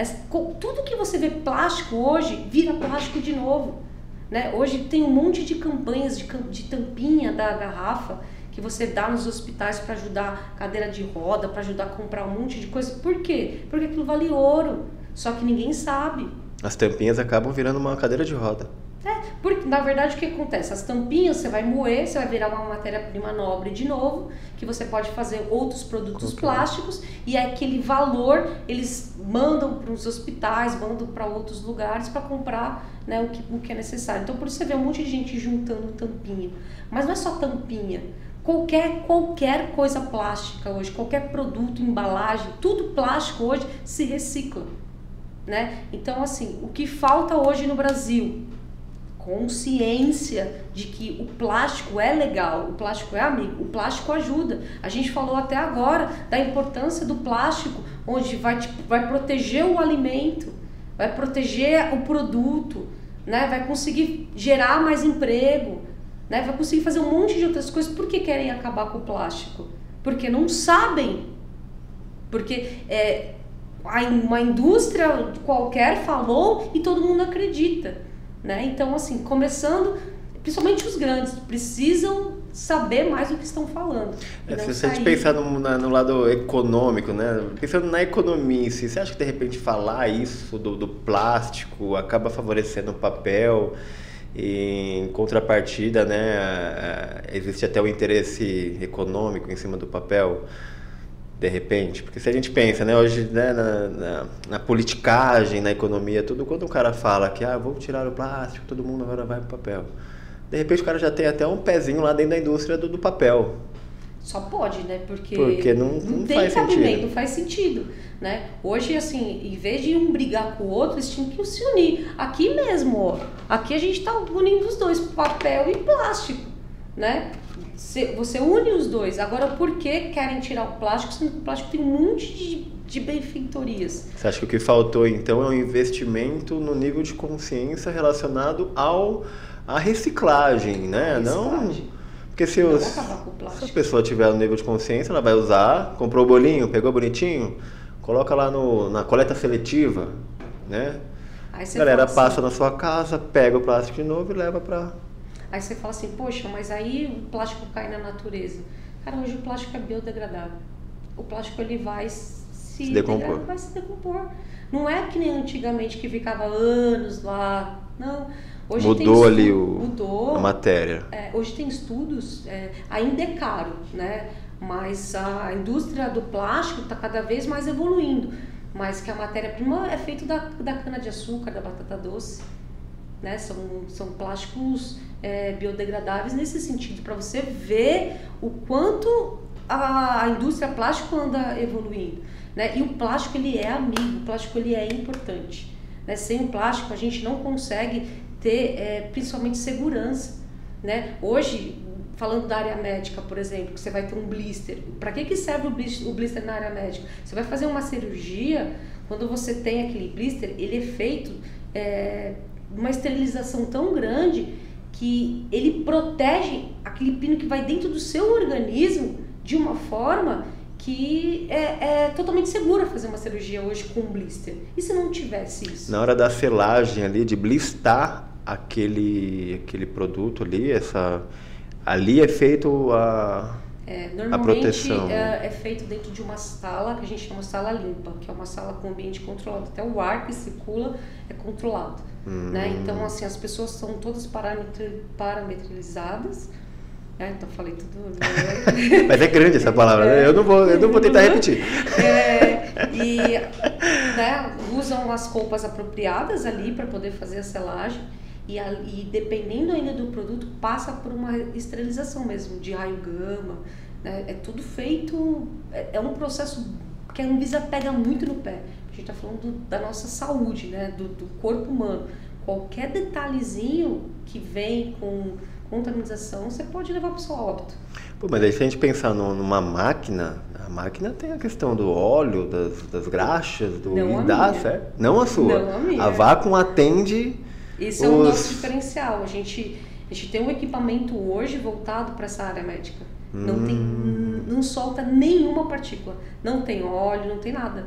Tudo que você vê plástico hoje vira plástico de novo. Né? Hoje tem um monte de campanhas de, de tampinha da garrafa que você dá nos hospitais para ajudar cadeira de roda, para ajudar a comprar um monte de coisa. Por quê? Porque aquilo vale ouro. Só que ninguém sabe. As tampinhas acabam virando uma cadeira de roda. É, porque na verdade o que acontece? As tampinhas você vai moer, você vai virar uma matéria-prima nobre de novo, que você pode fazer outros produtos plásticos e aquele valor eles mandam para os hospitais, mandam para outros lugares para comprar né, o, que, o que é necessário. Então por isso você vê um monte de gente juntando tampinha. Mas não é só tampinha. Qualquer, qualquer coisa plástica hoje, qualquer produto, embalagem, tudo plástico hoje se recicla. Né? Então, assim, o que falta hoje no Brasil consciência de que o plástico é legal, o plástico é amigo, o plástico ajuda. A gente falou até agora da importância do plástico, onde vai, vai proteger o alimento, vai proteger o produto, né? vai conseguir gerar mais emprego, né? vai conseguir fazer um monte de outras coisas. Por que querem acabar com o plástico? Porque não sabem. Porque é, uma indústria qualquer falou e todo mundo acredita. Né? Então, assim, começando, principalmente os grandes, precisam saber mais o que estão falando. É, se a gente pensar no, na, no, lado econômico, né? pensando na economia si, você acha que de repente falar isso do, do plástico acaba favorecendo o papel? E, em contrapartida, né, existe até o interesse econômico em cima do papel de repente? Porque se a gente pensa, né, hoje, né, na, na, na, politicagem, na economia, tudo, quando o cara fala que, ah, vou tirar o plástico, todo mundo agora vai pro papel. De repente o cara já tem até um pezinho lá dentro da indústria do, do papel. Só pode, né? Porque, Porque não, não, não tem faz cabimento, sentido. não faz sentido. Né? Hoje, assim, em vez de um brigar com o outro, eles tinham que se unir. Aqui mesmo, ó, aqui a gente está unindo os dois, papel e plástico, né? Você une os dois. Agora, por que querem tirar o plástico, sendo que o plástico tem um monte de, de benfeitorias? Você acha que o que faltou, então, é um investimento no nível de consciência relacionado ao à reciclagem, né? Reciclagem. Não... Porque se, os, se a pessoa tiver o nível de consciência, ela vai usar, comprou o bolinho, pegou bonitinho, coloca lá no, na coleta seletiva, né? a galera assim, passa na sua casa, pega o plástico de novo e leva para Aí você fala assim, poxa, mas aí o plástico cai na natureza. Cara, hoje o plástico é biodegradável. O plástico ele vai se, se decompor. vai se decompor. Não é que nem antigamente que ficava anos lá. Não. Hoje mudou ali o, mudou, a matéria. É, hoje tem estudos, é, ainda é caro, né? Mas a indústria do plástico está cada vez mais evoluindo. Mas que a matéria-prima é feita da, da cana-de-açúcar, da batata doce. Né? São, são plásticos é, biodegradáveis nesse sentido, para você ver o quanto a, a indústria plástica anda evoluindo. Né? E o plástico ele é amigo, o plástico ele é importante. Né? Sem o plástico a gente não consegue ter é, principalmente segurança. Né? Hoje, falando da área médica, por exemplo, que você vai ter um blister. Para que, que serve o blister, o blister na área médica? Você vai fazer uma cirurgia, quando você tem aquele blister, ele é feito é, uma esterilização tão grande que ele protege aquele pino que vai dentro do seu organismo de uma forma que é, é, totalmente segura fazer uma cirurgia hoje com blister. E se não tivesse isso? Na hora da selagem ali, de blistar aquele, aquele produto ali, essa, ali é feito a, é, normalmente a proteção. É, é, feito dentro de uma sala que a gente chama sala limpa, que é uma sala com ambiente controlado. Até o ar que circula é controlado. Hum. Né? Então, assim, as pessoas são todas parametrizadas. Né? Então, falei tudo. Mas é grande essa palavra, né? Eu não vou, eu não vou tentar repetir. É, e né, usam as roupas apropriadas ali para poder fazer a selagem. E, e dependendo ainda do produto, passa por uma esterilização mesmo, de raio gama. Né? É tudo feito, é, é um processo que a Anvisa pega muito no pé. A gente está falando da nossa saúde, né? Do, do, corpo humano. Qualquer detalhezinho que vem com contaminação, você pode levar para o seu óbito. Pô, mas aí se a gente pensar no, numa máquina, a máquina tem a questão do óleo, das, das graxas, do Não dá, certo? Não a sua. Não a minha. A Vacuum atende. Esse os... é o nosso diferencial. A gente, a gente tem um equipamento hoje voltado para essa área médica. Não, hum. tem, não solta nenhuma partícula. Não tem óleo, não tem nada.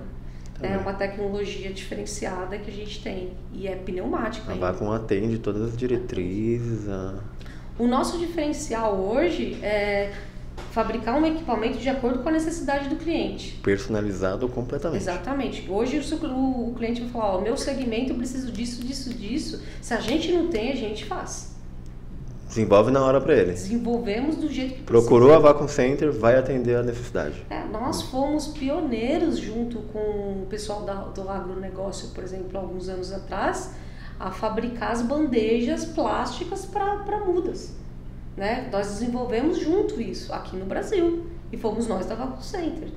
É uma tecnologia diferenciada que a gente tem e é pneumática. A Vacuum atende todas as diretrizes. A... O nosso diferencial hoje é fabricar um equipamento de acordo com a necessidade do cliente. Personalizado completamente. Exatamente. Hoje o, cliente vai falar, ó, meu segmento eu preciso disso, disso, disso. Se a gente não tem, a gente faz. Desenvolve na hora para ele. Desenvolvemos do jeito que Procurou a Vacum Center, vai atender a necessidade. É, nós fomos pioneiros junto com o pessoal da, do agronegócio, por exemplo, alguns anos atrás, a fabricar as bandejas plásticas para mudas. Né? Nós desenvolvemos junto isso aqui no Brasil e fomos nós da Vacum Center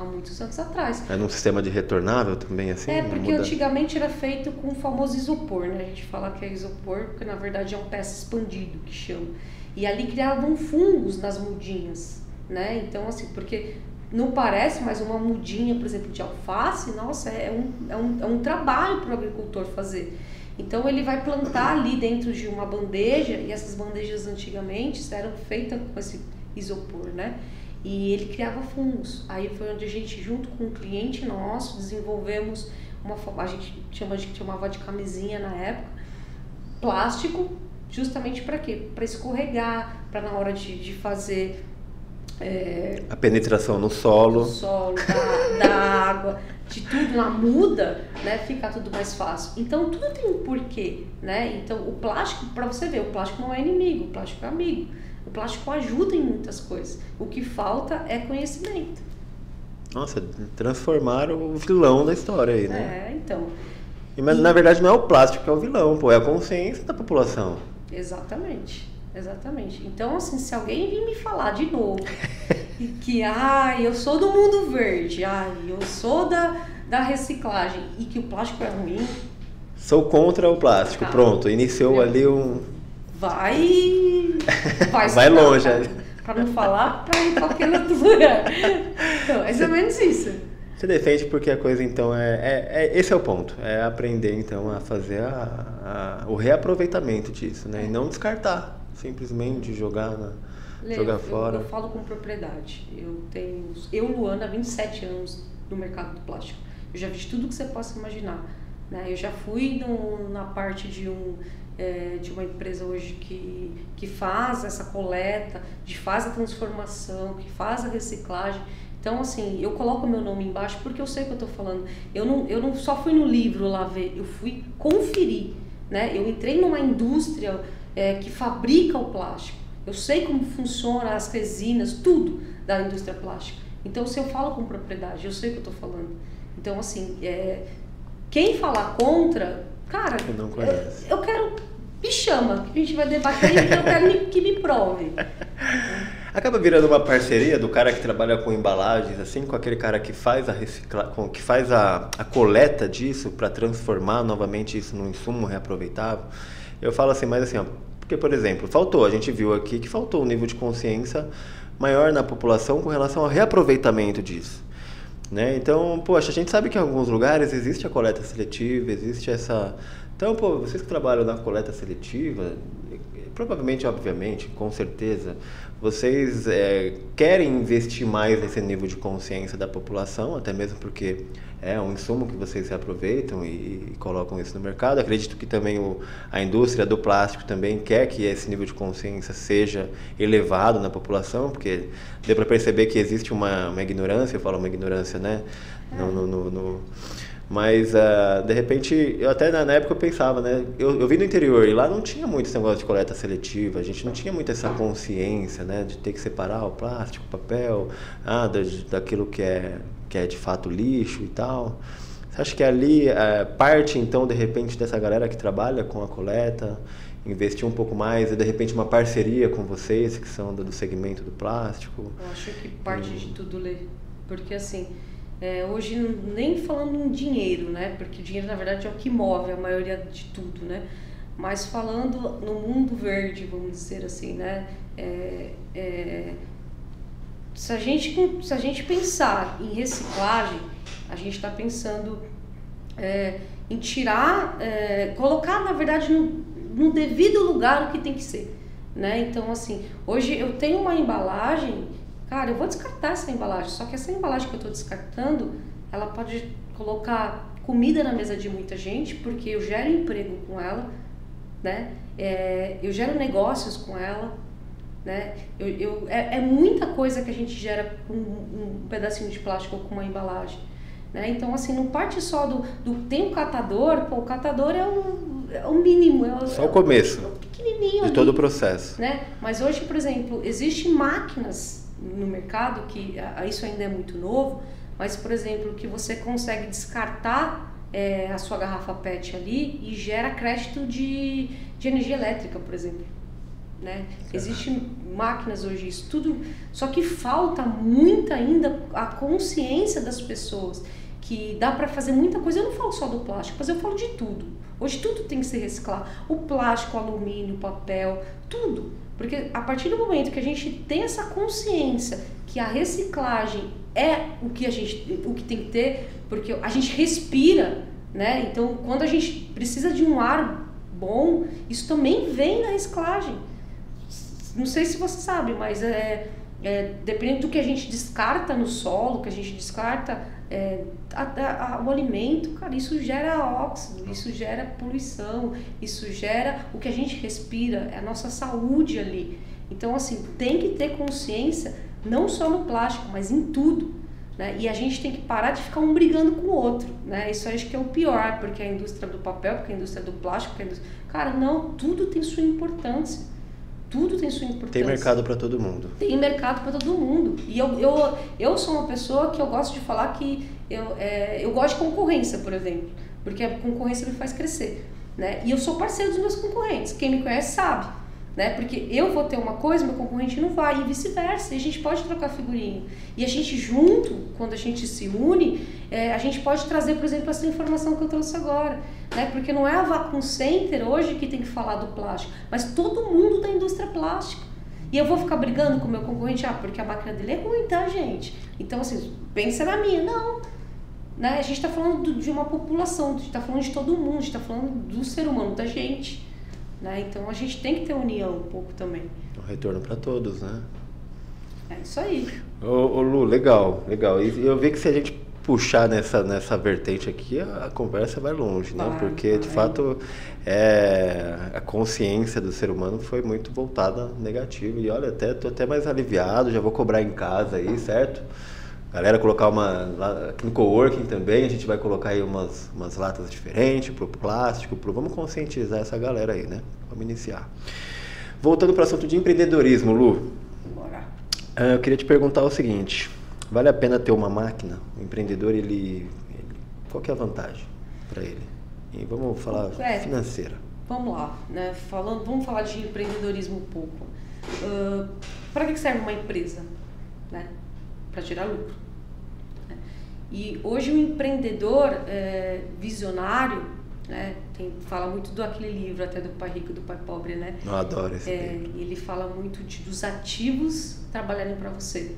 há muitos anos atrás. É num sistema de retornável também, assim? É, porque antigamente era feito com o famoso isopor, né? A gente fala que é isopor, porque na verdade é um peça expandido, que chama. E ali criavam fungos nas mudinhas, né? Então, assim, porque não parece, mas uma mudinha, por exemplo, de alface, nossa, é um, é um, é um trabalho para o agricultor fazer. Então ele vai plantar ali dentro de uma bandeja e essas bandejas antigamente eram feitas com esse isopor, né? E ele criava fungos. Aí foi onde a gente, junto com um cliente nosso, desenvolvemos uma a gente chama a gente chamava de camisinha na época, plástico, justamente para quê? Para escorregar, para na hora de, de fazer é, a penetração no solo, do solo, da, da água, de tudo na muda, né, fica tudo mais fácil. Então tudo tem um porquê, né? Então o plástico, para você ver, o plástico não é inimigo, o plástico é amigo. O plástico ajuda em muitas coisas. O que falta é conhecimento. Nossa, transformar o vilão da história aí, né? É, então. E, mas e... na verdade não é o plástico que é o vilão, pô, é a consciência da população. Exatamente. Exatamente. Então, assim, se alguém vir me falar de novo que, ai, eu sou do mundo verde, ai, eu sou da, da reciclagem e que o plástico é ruim. Sou contra o plástico, tá. pronto. Iniciou ali um. Vai. Vai, vai longe. Para não falar, para ir para qualquer outro lugar. Então, é mais ou menos isso. Você defende porque a coisa então é, é, é, esse é o ponto, é aprender então a fazer a, a, o reaproveitamento disso, né? E não descartar, simplesmente jogar na, Lê, jogar eu, fora. Eu, eu falo com propriedade. Eu tenho, eu Luana, há 27 anos no mercado do plástico. Eu já vi tudo que você possa imaginar. Né? Eu já fui no, na parte de um é, de uma empresa hoje que, que faz essa coleta, de faz a transformação, que faz a reciclagem. Então, assim, eu coloco meu nome embaixo porque eu sei o que eu estou falando. Eu não, eu não só fui no livro lá ver, eu fui conferir. Né? Eu entrei numa indústria é, que fabrica o plástico. Eu sei como funciona as resinas, tudo da indústria plástica. Então, se eu falo com propriedade, eu sei o que eu estou falando. Então, assim, é, quem falar contra, cara, eu, é, eu quero me chama, que a gente vai debater e eu quero que me prove. Acaba virando uma parceria do cara que trabalha com embalagens, assim, com aquele cara que faz a recicla... que faz a, a coleta disso para transformar novamente isso num insumo reaproveitável. Eu falo assim, mas assim, ó, porque, por exemplo, faltou, a gente viu aqui que faltou um nível de consciência maior na população com relação ao reaproveitamento disso. Né? Então, poxa, a gente sabe que em alguns lugares existe a coleta seletiva, existe essa então, pô, vocês que trabalham na coleta seletiva, provavelmente, obviamente, com certeza, vocês é, querem investir mais nesse nível de consciência da população, até mesmo porque é um insumo que vocês aproveitam e, e colocam isso no mercado. Acredito que também o, a indústria do plástico também quer que esse nível de consciência seja elevado na população, porque deu para perceber que existe uma, uma ignorância, eu falo uma ignorância, né? no, no, no, no mas, uh, de repente, eu até na, época eu pensava, né? Eu, eu vim do interior e lá não tinha muito esse negócio de coleta seletiva, a gente não tinha muito essa consciência, né? De ter que separar o plástico, o papel, ah, da, daquilo que é, que é de fato lixo e tal. Você acha que ali uh, parte, então, de repente, dessa galera que trabalha com a coleta, investir um pouco mais e, de repente, uma parceria com vocês, que são do, do segmento do plástico? Eu acho que parte e... de tudo, Lê. Porque, assim é, hoje nem falando em dinheiro, né? Porque o dinheiro na verdade é o que move a maioria de tudo, né? Mas falando no mundo verde, vamos dizer assim, né? É, é, se, a gente, se a gente pensar em reciclagem, a gente está pensando é, em tirar, é, colocar na verdade no, no devido lugar o que tem que ser, né? Então assim, hoje eu tenho uma embalagem cara, eu vou descartar essa embalagem, só que essa embalagem que eu estou descartando, ela pode colocar comida na mesa de muita gente, porque eu gero emprego com ela, né? É, eu gero negócios com ela, né? Eu, eu, é, é, muita coisa que a gente gera com um, um pedacinho de plástico ou com uma embalagem. Né? Então, assim, não parte só do, do. Tem um catador, pô, o catador é o, é o mínimo. É o, só o começo. É o pequenininho. De ali, todo o processo. Né? Mas hoje, por exemplo, existem máquinas no mercado, que isso ainda é muito novo, mas, por exemplo, que você consegue descartar é, a sua garrafa PET ali e gera crédito de, de energia elétrica, por exemplo. Né? Existem máquinas hoje, isso tudo, só que falta muito ainda a consciência das pessoas que dá para fazer muita coisa. Eu não falo só do plástico, mas eu falo de tudo. Hoje tudo tem que se reciclar. O plástico, o alumínio, o papel, tudo. Porque a partir do momento que a gente tem essa consciência que a reciclagem é o que a gente o que tem que ter, porque a gente respira, né? Então, quando a gente precisa de um ar bom, isso também vem da reciclagem. Não sei se você sabe, mas é, é dependendo do que a gente descarta no solo, que a gente descarta é, a, a, o alimento, cara, isso gera óxido, isso gera poluição, isso gera o que a gente respira, é a nossa saúde ali. Então, assim, tem que ter consciência, não só no plástico, mas em tudo. Né? E a gente tem que parar de ficar um brigando com o outro. Né? Isso acho que é o pior, porque a indústria do papel, porque a indústria do plástico, a indústria... cara, não, tudo tem sua importância. Tudo tem sua importância. Tem mercado para todo mundo. Tem mercado para todo mundo. E eu, eu, eu sou uma pessoa que eu gosto de falar que eu, é, eu gosto de concorrência, por exemplo, porque a concorrência me faz crescer. Né? E eu sou parceiro dos meus concorrentes. Quem me conhece sabe né? Porque eu vou ter uma coisa, meu concorrente não vai, e vice-versa. E a gente pode trocar figurinha. E a gente junto, quando a gente se une, é, a gente pode trazer, por exemplo, essa informação que eu trouxe agora. Né? Porque não é a Vacuum Center hoje que tem que falar do plástico, mas todo mundo da indústria plástica. E eu vou ficar brigando com o meu concorrente, ah, porque a máquina dele é ruim, tá, gente? Então, assim, pensa na minha. Não. Né? A gente está falando de uma população, a gente está falando de todo mundo, a gente está falando do ser humano, da gente. Né? Então a gente tem que ter união um pouco também. Um retorno para todos, né? É isso aí. Ô, ô, Lu, legal, legal. E eu vi que se a gente puxar nessa, nessa vertente aqui, a, a conversa vai longe, né? Porque, de fato, é, a consciência do ser humano foi muito voltada negativa. E olha, até tô até mais aliviado, já vou cobrar em casa aí, certo? Galera, colocar uma. Aqui no coworking também, a gente vai colocar aí umas, umas latas diferentes pro plástico, pro, vamos conscientizar essa galera aí, né? Vamos iniciar. Voltando para o assunto de empreendedorismo, Lu. Bora. Ah, eu queria te perguntar o seguinte: vale a pena ter uma máquina? O empreendedor, ele. ele qual que é a vantagem para ele? E vamos falar é, financeira. Vamos lá, né? Falando, vamos falar de empreendedorismo um pouco. Uh, para que serve uma empresa? Né? Para tirar lucro. Né? E hoje o empreendedor é, visionário, né, tem, fala muito do aquele livro até do pai rico e do pai pobre, né? Eu adoro esse é, livro. Ele fala muito de, dos ativos trabalharem para você.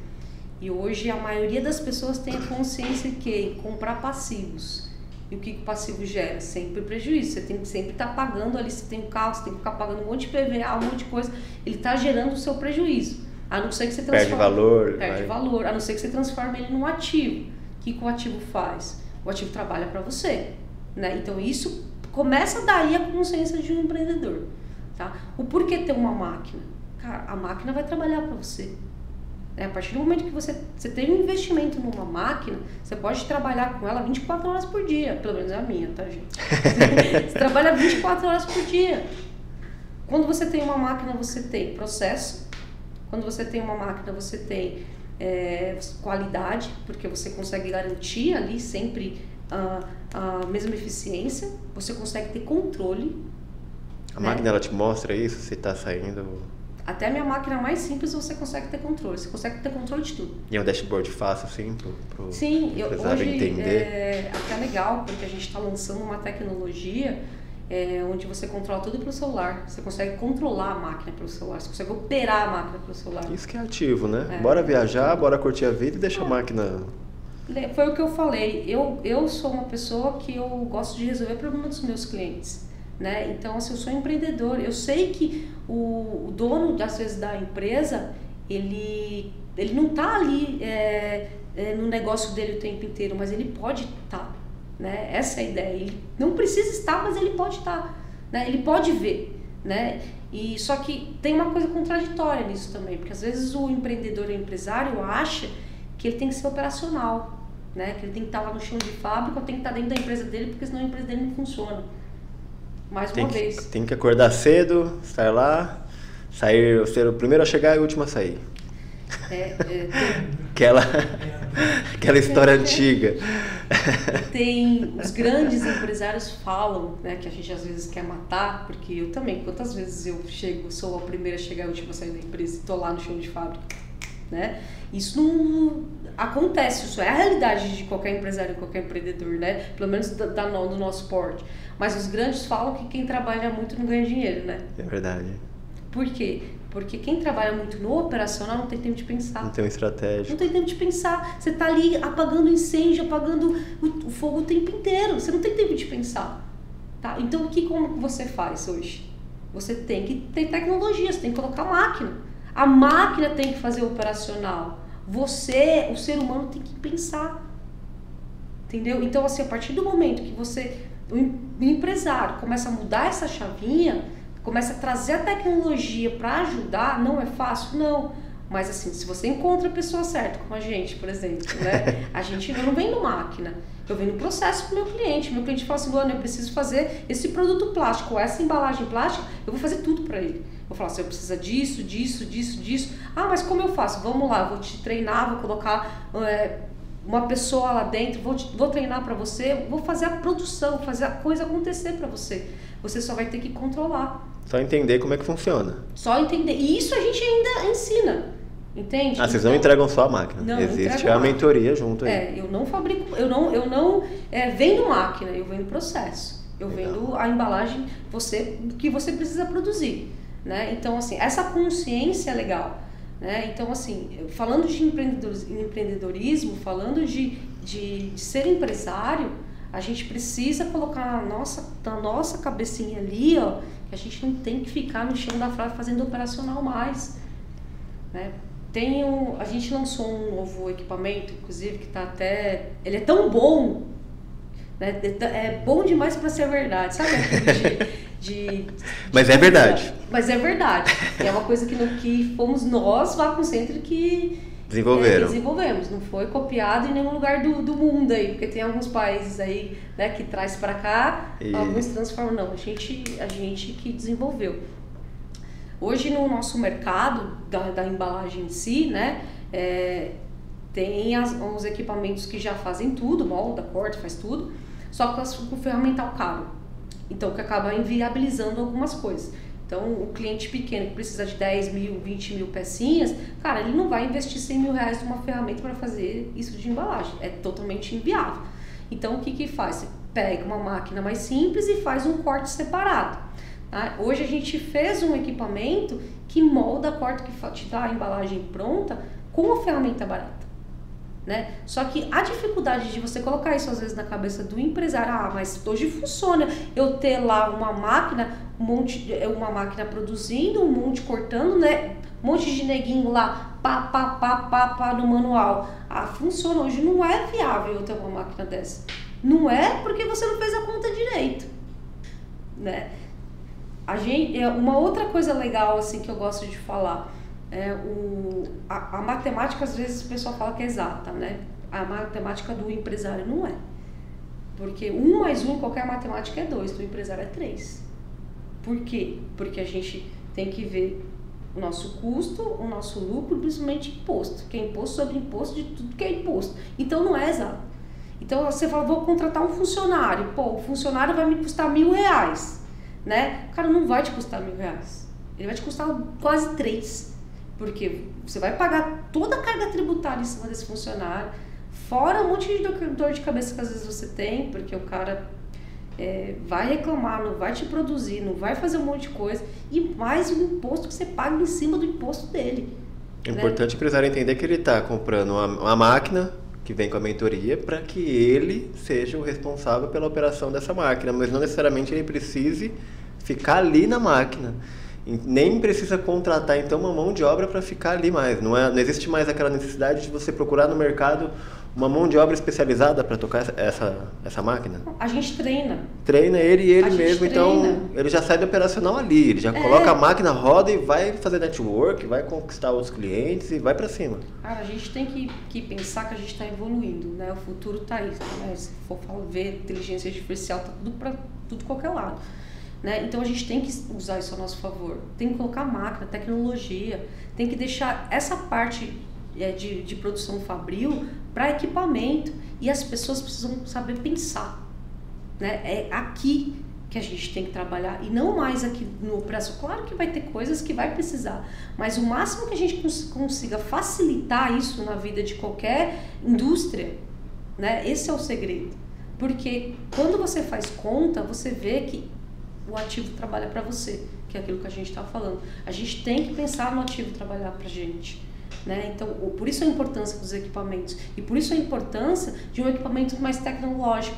E hoje a maioria das pessoas tem a consciência que comprar passivos. E o que o passivo gera? Sempre prejuízo. Você tem que sempre estar tá pagando ali, você tem um carro, você tem que ficar pagando um monte de PVA, um monte de coisa. Ele está gerando o seu prejuízo. A não ser que você transforme. Perde valor. Perde vai. valor. A não ser que você transforme ele num ativo. O que, que o ativo faz? O ativo trabalha para você. Né? Então isso começa daí a consciência de um empreendedor. Tá? O porquê ter uma máquina? Cara, a máquina vai trabalhar para você. É, a partir do momento que você, você tem um investimento numa máquina, você pode trabalhar com ela 24 horas por dia. Pelo menos é a minha, tá, gente? você trabalha 24 horas por dia. Quando você tem uma máquina, você tem processo, quando você tem uma máquina, você tem é, qualidade, porque você consegue garantir ali sempre a, a mesma eficiência, você consegue ter controle. A né? máquina ela te mostra isso, se está saindo. Até a minha máquina mais simples você consegue ter controle, você consegue ter controle de tudo. E é um dashboard fácil, assim, para o Sim, eu, hoje entender. é até legal, porque a gente está lançando uma tecnologia é, onde você controla tudo pelo celular. Você consegue controlar a máquina pelo celular, você consegue operar a máquina pelo celular. Isso que é ativo, né? É. Bora viajar, bora curtir a vida e deixa é. a máquina. Foi o que eu falei. Eu, eu sou uma pessoa que eu gosto de resolver problemas dos meus clientes. Né? Então, assim, eu sou empreendedor. Eu sei que o, o dono, às vezes, da empresa, ele, ele não está ali é, é, no negócio dele o tempo inteiro, mas ele pode estar. Tá né? Essa é a ideia. Ele não precisa estar, mas ele pode estar, né? Ele pode ver, né? E só que tem uma coisa contraditória nisso também, porque às vezes o empreendedor ou empresário acha que ele tem que ser operacional, né? Que ele tem que estar lá no chão de fábrica ou tem que estar dentro da empresa dele, porque senão a empresa dele não funciona. Mais tem uma que, vez. Tem que acordar cedo, estar lá, sair, ser o primeiro a chegar e o último a sair. É, é, tem... aquela, aquela história antiga. Tem os grandes empresários falam, né, que a gente às vezes quer matar, porque eu também, quantas vezes eu chego, sou a primeira a chegar, a última a sair da empresa e estou lá no chão de fábrica, né? Isso não acontece, isso é a realidade de qualquer empresário, qualquer empreendedor, né? Pelo menos da, da, do nosso porte. Mas os grandes falam que quem trabalha muito não ganha dinheiro, né? É verdade. Por quê? Porque quem trabalha muito no operacional não tem tempo de pensar. Não tem estratégia. Não tem tempo de pensar. Você está ali apagando incêndio, apagando o, o, fogo o tempo inteiro. Você não tem tempo de pensar. Tá? Então, o que como você faz hoje? Você tem que ter tecnologia, você tem que colocar máquina. A máquina tem que fazer o operacional. Você, o ser humano, tem que pensar. Entendeu? Então, assim, a partir do momento que você, o empresário, começa a mudar essa chavinha, começa a trazer a tecnologia para ajudar, não é fácil? Não. Mas assim, se você encontra a pessoa certa, como a gente, por exemplo, né? A gente não vem no máquina. Eu venho no processo com o meu cliente. Meu cliente fala assim, Luana, eu preciso fazer esse produto plástico, essa embalagem plástica, eu vou fazer tudo para ele. Vou falar assim, eu precisa disso, disso, disso, disso. Ah, mas como eu faço? Vamos lá, vou te treinar, vou colocar é, uma pessoa lá dentro, vou, te, vou treinar para você, vou fazer a produção, fazer a coisa acontecer para você. Você só vai ter que controlar. Só entender como é que funciona. Só entender. E isso a gente ainda ensina. Entende? Ah, vocês não então, entregam só a máquina. Não, Existe a, a mentoria junto aí. É, eu não fabrico, eu não, eu não é, vendo máquina, eu vendo processo. Eu Legal. vendo a embalagem você, que você precisa produzir. Né? Então, assim, essa consciência é legal. Né? Então, assim, falando de empreendedorismo, falando de, de, de ser empresário, a gente precisa colocar na nossa, na nossa cabecinha ali, ó, que a gente não tem que ficar no chão da frase fazendo operacional mais. Né? Tem um, a gente lançou um novo equipamento, inclusive, que está até. Ele é tão bom, né? é bom demais para ser verdade, sabe? De, de, Mas é verdade. Mas é verdade. É uma coisa que, no, que fomos nós, Vacuum Center, que Desenvolveram. É, desenvolvemos, não foi copiado em nenhum lugar do, do mundo aí, porque tem alguns países aí né, que traz para cá, e... alguns transformam. Não, a gente, a gente que desenvolveu. Hoje no nosso mercado da, da embalagem em si, né, é, tem as, os equipamentos que já fazem tudo, molda, corta, faz tudo, só que com ferramental caro. Então que acaba inviabilizando algumas coisas. Então, o cliente pequeno que precisa de 10 mil, 20 mil pecinhas, cara, ele não vai investir 100 mil reais numa ferramenta para fazer isso de embalagem. É totalmente inviável. Então, o que que faz? Você pega uma máquina mais simples e faz um corte separado. Tá? Hoje a gente fez um equipamento que molda, corta, que te dá a embalagem pronta com a ferramenta barata. Né? Só que a dificuldade de você colocar isso às vezes na cabeça do empresário, ah, mas hoje funciona eu ter lá uma máquina, um monte, é, uma máquina produzindo, um monte cortando, né? Um monte de neguinho lá, pá, pá, pá, pá, pá no manual. Ah, funciona. Hoje não é viável eu ter uma máquina dessa. Não é porque você não fez a conta direito, né? A gente, é, uma outra coisa legal assim que eu gosto de falar é, o, a, a, matemática, às vezes, o pessoal fala que é exata, né? A matemática do empresário não é. Porque um mais um, qualquer matemática é dois, do empresário é três. Por quê? Porque a gente tem que ver o nosso custo, o nosso lucro, principalmente imposto, que é imposto sobre imposto de tudo que é imposto. Então não é exato. Então você fala, vou contratar um funcionário, pô, o funcionário vai me custar mil reais, né? O cara não vai te custar mil reais, ele vai te custar quase três. Porque você vai pagar toda a carga tributária em cima desse funcionário, fora um monte de dor de cabeça que às vezes você tem, porque o cara é, vai reclamar, não vai te produzir, não vai fazer um monte de coisa, e mais o imposto que você paga em cima do imposto dele. É né? importante o empresário entender que ele está comprando uma, uma máquina que vem com a mentoria para que ele seja o responsável pela operação dessa máquina, mas não necessariamente ele precise ficar ali na máquina nem precisa contratar então uma mão de obra para ficar ali mais. Não, é, não existe mais aquela necessidade de você procurar no mercado uma mão de obra especializada para tocar essa, essa máquina? A gente treina. Treina ele e ele mesmo, então ele já sai do operacional ali, ele já é. coloca a máquina, roda e vai fazer network, vai conquistar os clientes e vai para cima. Cara, a gente tem que, que pensar que a gente está evoluindo, né? O futuro está aí, né? Se for ver inteligência artificial, tá tudo para tudo qualquer lado. Né? Então a gente tem que usar isso a nosso favor. Tem que colocar máquina, tecnologia, tem que deixar essa parte é, de, de produção fabril para equipamento. E as pessoas precisam saber pensar. Né? É aqui que a gente tem que trabalhar e não mais aqui no preço. Claro que vai ter coisas que vai precisar, mas o máximo que a gente cons consiga facilitar isso na vida de qualquer indústria, né? Esse é o segredo. Porque quando você faz conta, você vê que o ativo trabalha para você, que é aquilo que a gente está falando. A gente tem que pensar no ativo trabalhar para a gente. Né? Então, por isso a importância dos equipamentos e por isso a importância de um equipamento mais tecnológico,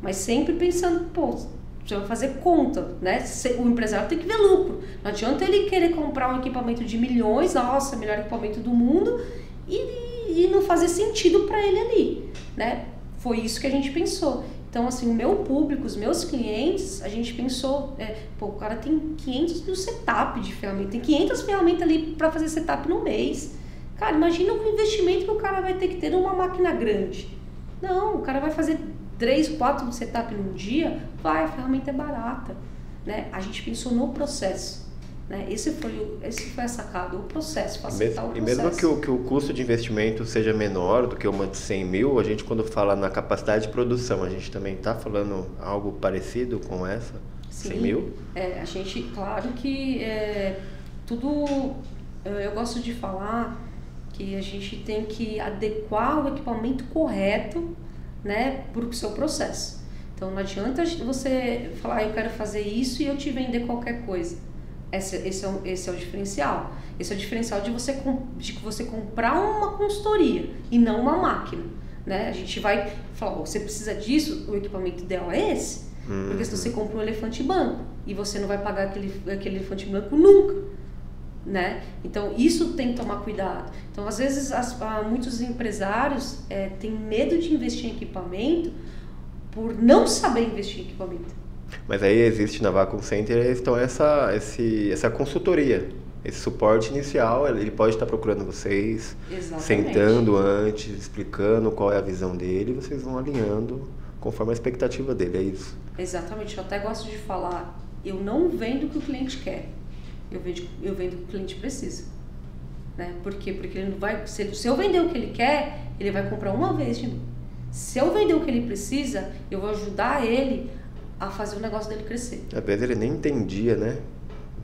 mas sempre pensando, pô, você vai fazer conta, né? O empresário tem que ver lucro. Não adianta ele querer comprar um equipamento de milhões, nossa, melhor equipamento do mundo, e, e não fazer sentido para ele ali, né? Foi isso que a gente pensou. Então, assim, o meu público, os meus clientes, a gente pensou, é, pô, o cara tem 500 mil setup de ferramenta, tem 500 ferramentas ali para fazer setup no mês. Cara, imagina o investimento que o cara vai ter que ter numa máquina grande. Não, o cara vai fazer 3, 4 setup num dia, vai, a ferramenta é barata. Né? A gente pensou no processo. Né? Esse, foi, esse foi a sacada, o processo, facilitar mesmo, o processo. E mesmo que o, que o custo de investimento seja menor do que uma de 100 mil, a gente quando fala na capacidade de produção, a gente também está falando algo parecido com essa? Sim, 100 mil? É, a gente, claro que é, tudo, eu gosto de falar que a gente tem que adequar o equipamento correto né, para o seu processo. Então não adianta você falar, ah, eu quero fazer isso e eu te vender qualquer coisa. Esse, esse, é, o, esse é o diferencial. Esse é o diferencial de você, de você comprar uma consultoria e não uma máquina. Né? A gente vai falar, oh, você precisa disso, o equipamento ideal é esse. Uhum. Porque se você compra um elefante branco e você não vai pagar aquele, aquele elefante branco nunca né? Então isso tem que tomar cuidado. Então às vezes as, ah, muitos empresários é, têm medo de investir em equipamento por não saber investir em equipamento. Mas aí existe na Vacuum Center então essa esse, essa consultoria, esse suporte inicial, ele pode estar procurando vocês, Exatamente. sentando antes, explicando qual é a visão dele, e vocês vão alinhando conforme a expectativa dele, é isso. Exatamente. Eu até gosto de falar, eu não vendo o que o cliente quer eu vendo, eu vendo o que o cliente precisa. Né? Por quê? Porque ele não vai. Se, se eu vender o que ele quer, ele vai comprar uma vez de mim. Se eu vender o que ele precisa, eu vou ajudar ele a fazer o negócio dele crescer. Às vezes ele nem entendia, né?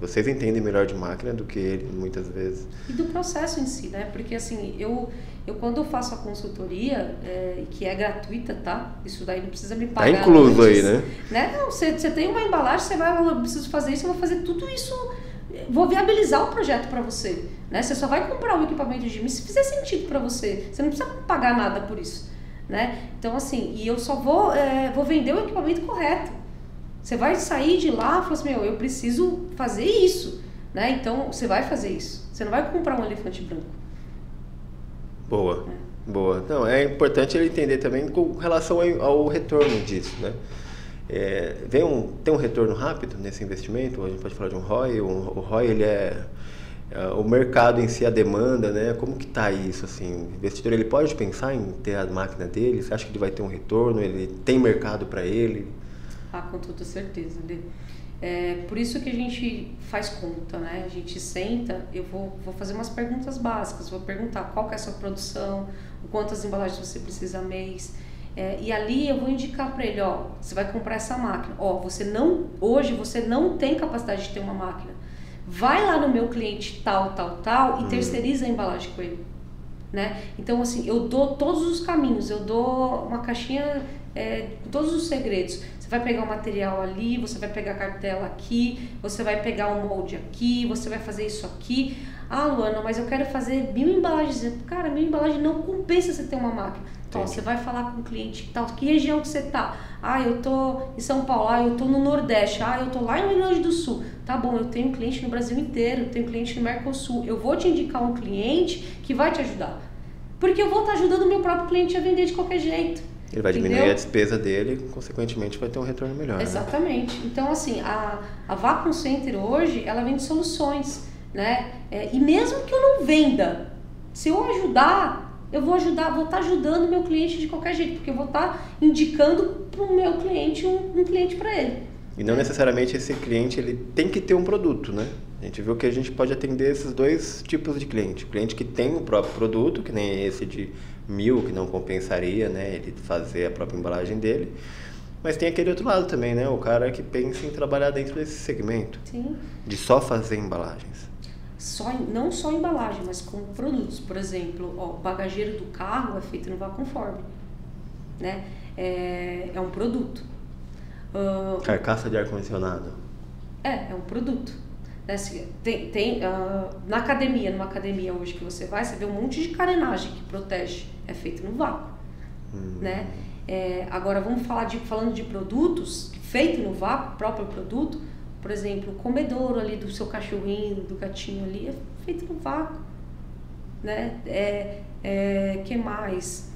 Vocês entendem melhor de máquina do que ele, muitas vezes. E do processo em si, né? Porque assim, eu, eu quando eu faço a consultoria, é, que é gratuita, tá? Isso daí não precisa me pagar. Tá incluso antes, aí, né? né? Não, você, você tem uma embalagem, você vai, eu preciso fazer isso, eu vou fazer tudo isso vou viabilizar o projeto para você. Né? Você só vai comprar um equipamento de mim se fizer sentido para você. Você não precisa pagar nada por isso. Né? Então, assim, e eu só vou, é, vou vender o equipamento correto. Você vai sair de lá e falar assim, meu, eu preciso fazer isso. Né? Então, você vai fazer isso. Você não vai comprar um elefante branco. Boa, é. boa. Não, é importante ele entender também com relação ao, retorno disso, né? É, vem um, tem um retorno rápido nesse investimento? A gente pode falar de um ROI? o ROI ele é, é, o mercado em si, a demanda, né? Como que está isso? Assim, o investidor ele pode pensar em ter a máquina dele? Você acha que ele vai ter um retorno? Ele tem mercado para ele? Ah, com toda certeza, Lê. É, por isso que a gente faz conta, né? A gente senta, eu vou, vou fazer umas perguntas básicas, vou perguntar qual que é a sua produção, quantas embalagens você precisa mês, é, e ali eu vou indicar para ele, ó, você vai comprar essa máquina. Ó, você não, hoje você não tem capacidade de ter uma máquina. Vai lá no meu cliente tal, tal, tal e hum. terceiriza a embalagem com ele. Né? Então, assim, eu dou todos os caminhos, eu dou uma caixinha é, com todos os segredos. Vai pegar o material ali, você vai pegar a cartela aqui, você vai pegar o molde aqui, você vai fazer isso aqui. Ah, Luana, mas eu quero fazer mil embalagens. Cara, mil embalagens não compensa você ter uma máquina. Então, você vai falar com o cliente, tal, que região que você tá? Ah, eu tô em São Paulo, ah, eu tô no Nordeste, ah, eu tô lá em Rio Grande do Sul. Tá bom, eu tenho cliente no Brasil inteiro, eu tenho cliente no Mercosul. Eu vou te indicar um cliente que vai te ajudar. Porque eu vou estar ajudando o meu próprio cliente a vender de qualquer jeito. Ele vai diminuir Entendeu? a despesa dele, consequentemente vai ter um retorno melhor. Né? Exatamente. Né? Então, assim, a, a Vacuum Center hoje, ela vende soluções, né? É, e mesmo que eu não venda, se eu ajudar eu vou ajudar, vou estar tá ajudando meu cliente de qualquer jeito, porque eu vou estar tá indicando para o meu cliente um, um cliente para ele. E não necessariamente esse cliente ele tem que ter um produto, né? A gente viu que a gente pode atender esses dois tipos de cliente. O cliente que tem o próprio produto, que nem esse de mil, que não compensaria, né? Ele fazer a própria embalagem dele. Mas tem aquele outro lado também, né? O cara que pensa em trabalhar dentro desse segmento. Sim. De só fazer embalagens só, não só embalagem, mas com produtos. Por exemplo, ó, o bagageiro do carro é feito no Vacuumform, né? É, é um produto. Uh, Carcaça de ar-condicionado. É, é um produto. Né? Tem, tem uh, na academia, numa academia hoje que você vai, você vê um monte de carenagem que protege. É feito no vácuo. Hum. Né? É, agora vamos falar de falando de produtos feito no vácuo, próprio produto. Por exemplo, o comedouro ali do seu cachorrinho, do gatinho ali, é feito no vácuo. Né? É, é, que mais?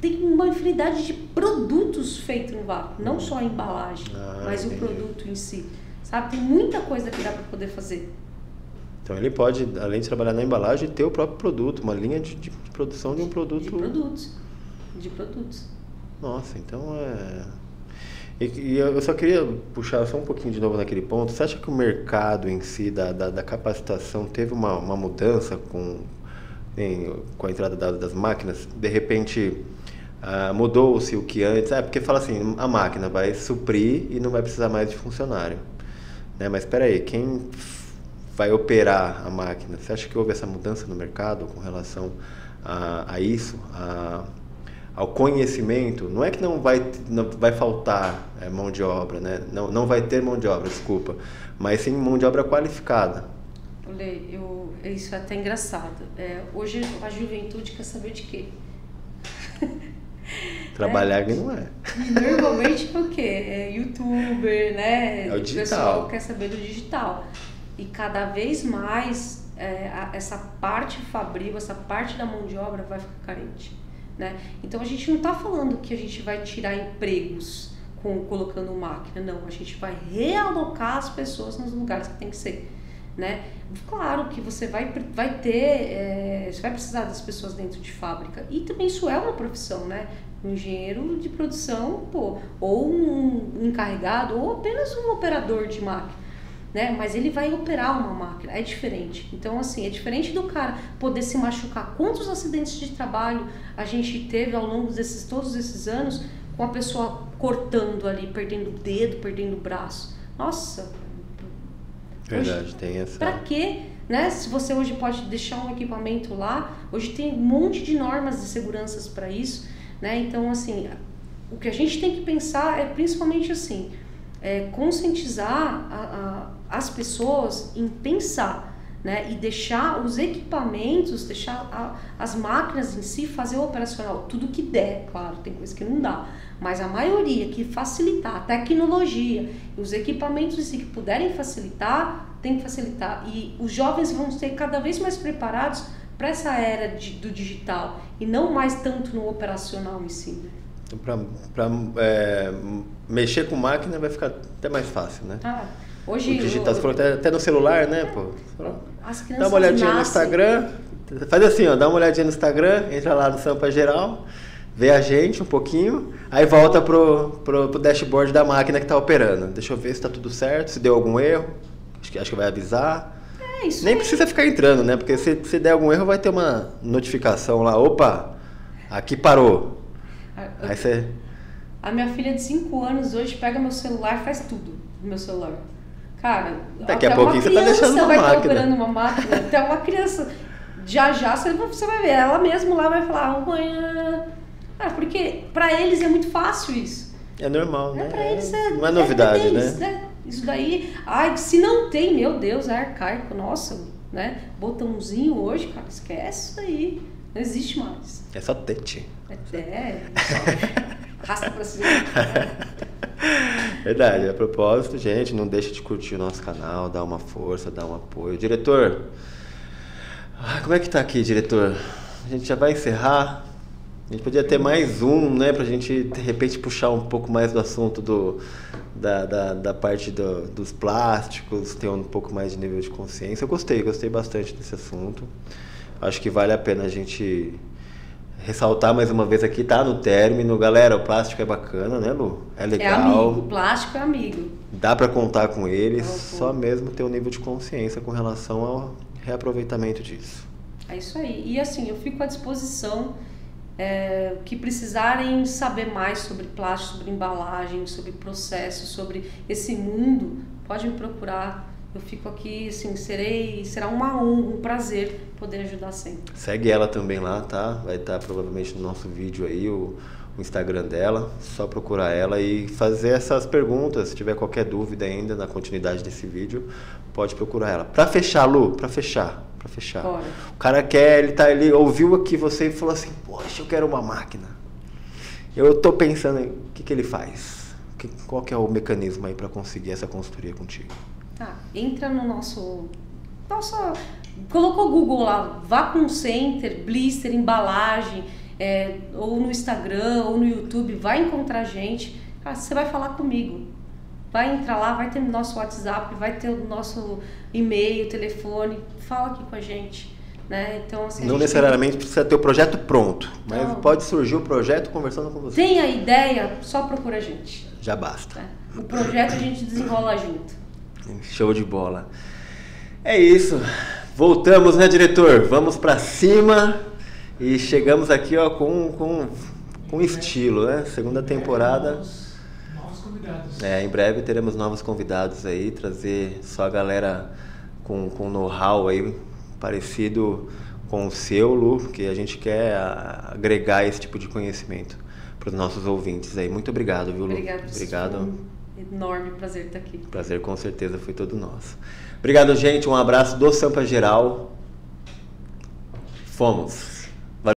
Tem uma infinidade de produtos feitos no vácuo, não só a embalagem, ah, mas entendi. o produto em si. Sabe? Tem muita coisa que dá para poder fazer. Então ele pode, além de trabalhar na embalagem, ter o próprio produto, uma linha de, de produção de um produto. De produtos. De produtos. Nossa, então é. E, e, eu só queria puxar só um pouquinho de novo naquele ponto. Você acha que o mercado em si da, da, da capacitação teve uma, uma mudança com, em, com a entrada das, das máquinas? De repente ah, mudou-se o que antes? É porque fala assim, a máquina vai suprir e não vai precisar mais de funcionário. Né? Mas espera aí, quem vai operar a máquina? Você acha que houve essa mudança no mercado com relação a, a isso, a, ao conhecimento? Não é que não vai, não vai faltar é, mão de obra, né? não, não vai ter mão de obra, desculpa, mas sim mão de obra qualificada. Olha, eu, isso é até engraçado. É, hoje a juventude quer saber de quê? Trabalhar é. não é. Normalmente é o quê? É youtuber, né? É o digital. O pessoal quer saber do digital. E cada vez mais é, a, essa parte fabril, essa parte da mão de obra vai ficar carente. Né? Então a gente não está falando que a gente vai tirar empregos com, colocando máquina, não. A gente vai realocar as pessoas nos lugares que tem que ser. Né? Claro que você vai, vai ter, é, você vai precisar das pessoas dentro de fábrica. E também isso é uma profissão, né? Um engenheiro de produção, pô, ou um encarregado, ou apenas um operador de máquina. Né? Mas ele vai operar uma máquina, é diferente. Então, assim, é diferente do cara poder se machucar. Quantos acidentes de trabalho a gente teve ao longo desses todos esses anos com a pessoa cortando ali, perdendo o dedo, perdendo o braço? Nossa, Verdade, hoje, tem essa. Pra quê? Né? Se você hoje pode deixar um equipamento lá, hoje tem um monte de normas de seguranças para isso, né? Então, assim, o que a gente tem que pensar é principalmente assim, é conscientizar a, a, as pessoas em pensar, né? E deixar os equipamentos, deixar a, as máquinas em si fazer o operacional, tudo que der, claro, tem coisa que não dá, mas a maioria que facilitar, a tecnologia, os equipamentos em si que puderem facilitar, tem que facilitar. E os jovens vão ser cada vez mais preparados para essa era de, do digital e não mais tanto no operacional em si. Né? Então, para é, mexer com máquina vai ficar até mais fácil, né? Ah, hoje... O digital, você falou até, até no celular, né? Pô, dá uma olhadinha nascem. no Instagram, faz assim, ó, dá uma olhadinha no Instagram, entra lá no Sampa Geral, vê a gente um pouquinho, aí volta pro, pro, pro dashboard da máquina que está operando. Deixa eu ver se está tudo certo, se deu algum erro, acho que, acho que vai avisar. É, isso Nem aí. precisa ficar entrando, né? Porque se, se der algum erro vai ter uma notificação lá, opa, aqui parou. Aí você... A minha filha de 5 anos hoje pega meu celular e faz tudo no meu celular. Cara, daqui a pouquinho você tá deixando uma vai máquina. estar operando uma máquina, até uma criança. Já já você, vai ver, ela mesmo lá vai falar, amanhã. Ah, porque para eles é muito fácil isso. É normal, né? É, pra eles é, não é novidade, é deles, né? né? Isso daí, ai, se não tem, meu Deus, é arcaico, nossa, né? Botãozinho hoje, cara, esquece isso daí. Não existe mais. É só tete. É, é Arrasta pra cima. Verdade, a propósito, gente, não deixe de curtir o nosso canal, dar uma força, dar um apoio. Diretor, ah, como é que tá aqui, diretor? A gente já vai encerrar. A gente podia ter mais um, né, pra gente de repente puxar um pouco mais do assunto do, da, da, da parte do, dos plásticos, ter um pouco mais de nível de consciência. Eu gostei, gostei bastante desse assunto. Acho que vale a pena a gente ressaltar mais uma vez aqui, tá no término. Galera, o plástico é bacana, né, Lu? É legal. É amigo, o plástico é amigo. Dá para contar com eles, é só mesmo ter um nível de consciência com relação ao reaproveitamento disso. É isso aí. E assim, eu fico à disposição é, que precisarem saber mais sobre plástico, sobre embalagem, sobre processo, sobre esse mundo, pode me procurar eu fico aqui, assim, serei, será uma honra, um prazer poder ajudar sempre. Segue ela também lá, tá? Vai estar provavelmente no nosso vídeo aí o, o Instagram dela, só procurar ela e fazer essas perguntas. Se tiver qualquer dúvida ainda na continuidade desse vídeo, pode procurar ela. Para fechar, Lu, para fechar, para fechar. Bora. O cara quer, ele tá ele ouviu aqui você e falou assim: "Poxa, eu quero uma máquina". Eu tô pensando em o que que ele faz? Que, qual que é o mecanismo aí para conseguir essa consultoria contigo? Tá, entra no nosso nosso colocou Google lá, Vacuum Center, blister, embalagem, é, ou no Instagram, ou no YouTube, vai encontrar a gente, cara, você vai falar comigo. Vai entrar lá, vai ter nosso WhatsApp, vai ter o nosso e-mail, telefone, fala aqui com a gente. Né? Então, assim, Não necessariamente precisa ter o projeto pronto, mas Não. pode surgir o projeto conversando com você. tem a ideia, só procura a gente. Já basta. né? O projeto a gente desenrola junto. Show de bola. É isso. Voltamos, né, diretor? Vamos pra cima e chegamos aqui, ó, com, com, com estilo, né? Segunda temporada. Novos, novos convidados. É, em breve teremos novos convidados aí, trazer só a galera com, com know-how aí parecido com o seu, Lu, porque a gente quer agregar esse tipo de conhecimento para os nossos ouvintes aí. Muito obrigado, viu, Lu? Obrigado. Obrigado. Foi um enorme prazer estar aqui. Prazer com certeza foi todo nosso. Obrigado, gente. Um abraço do Sampa Geral. Fomos.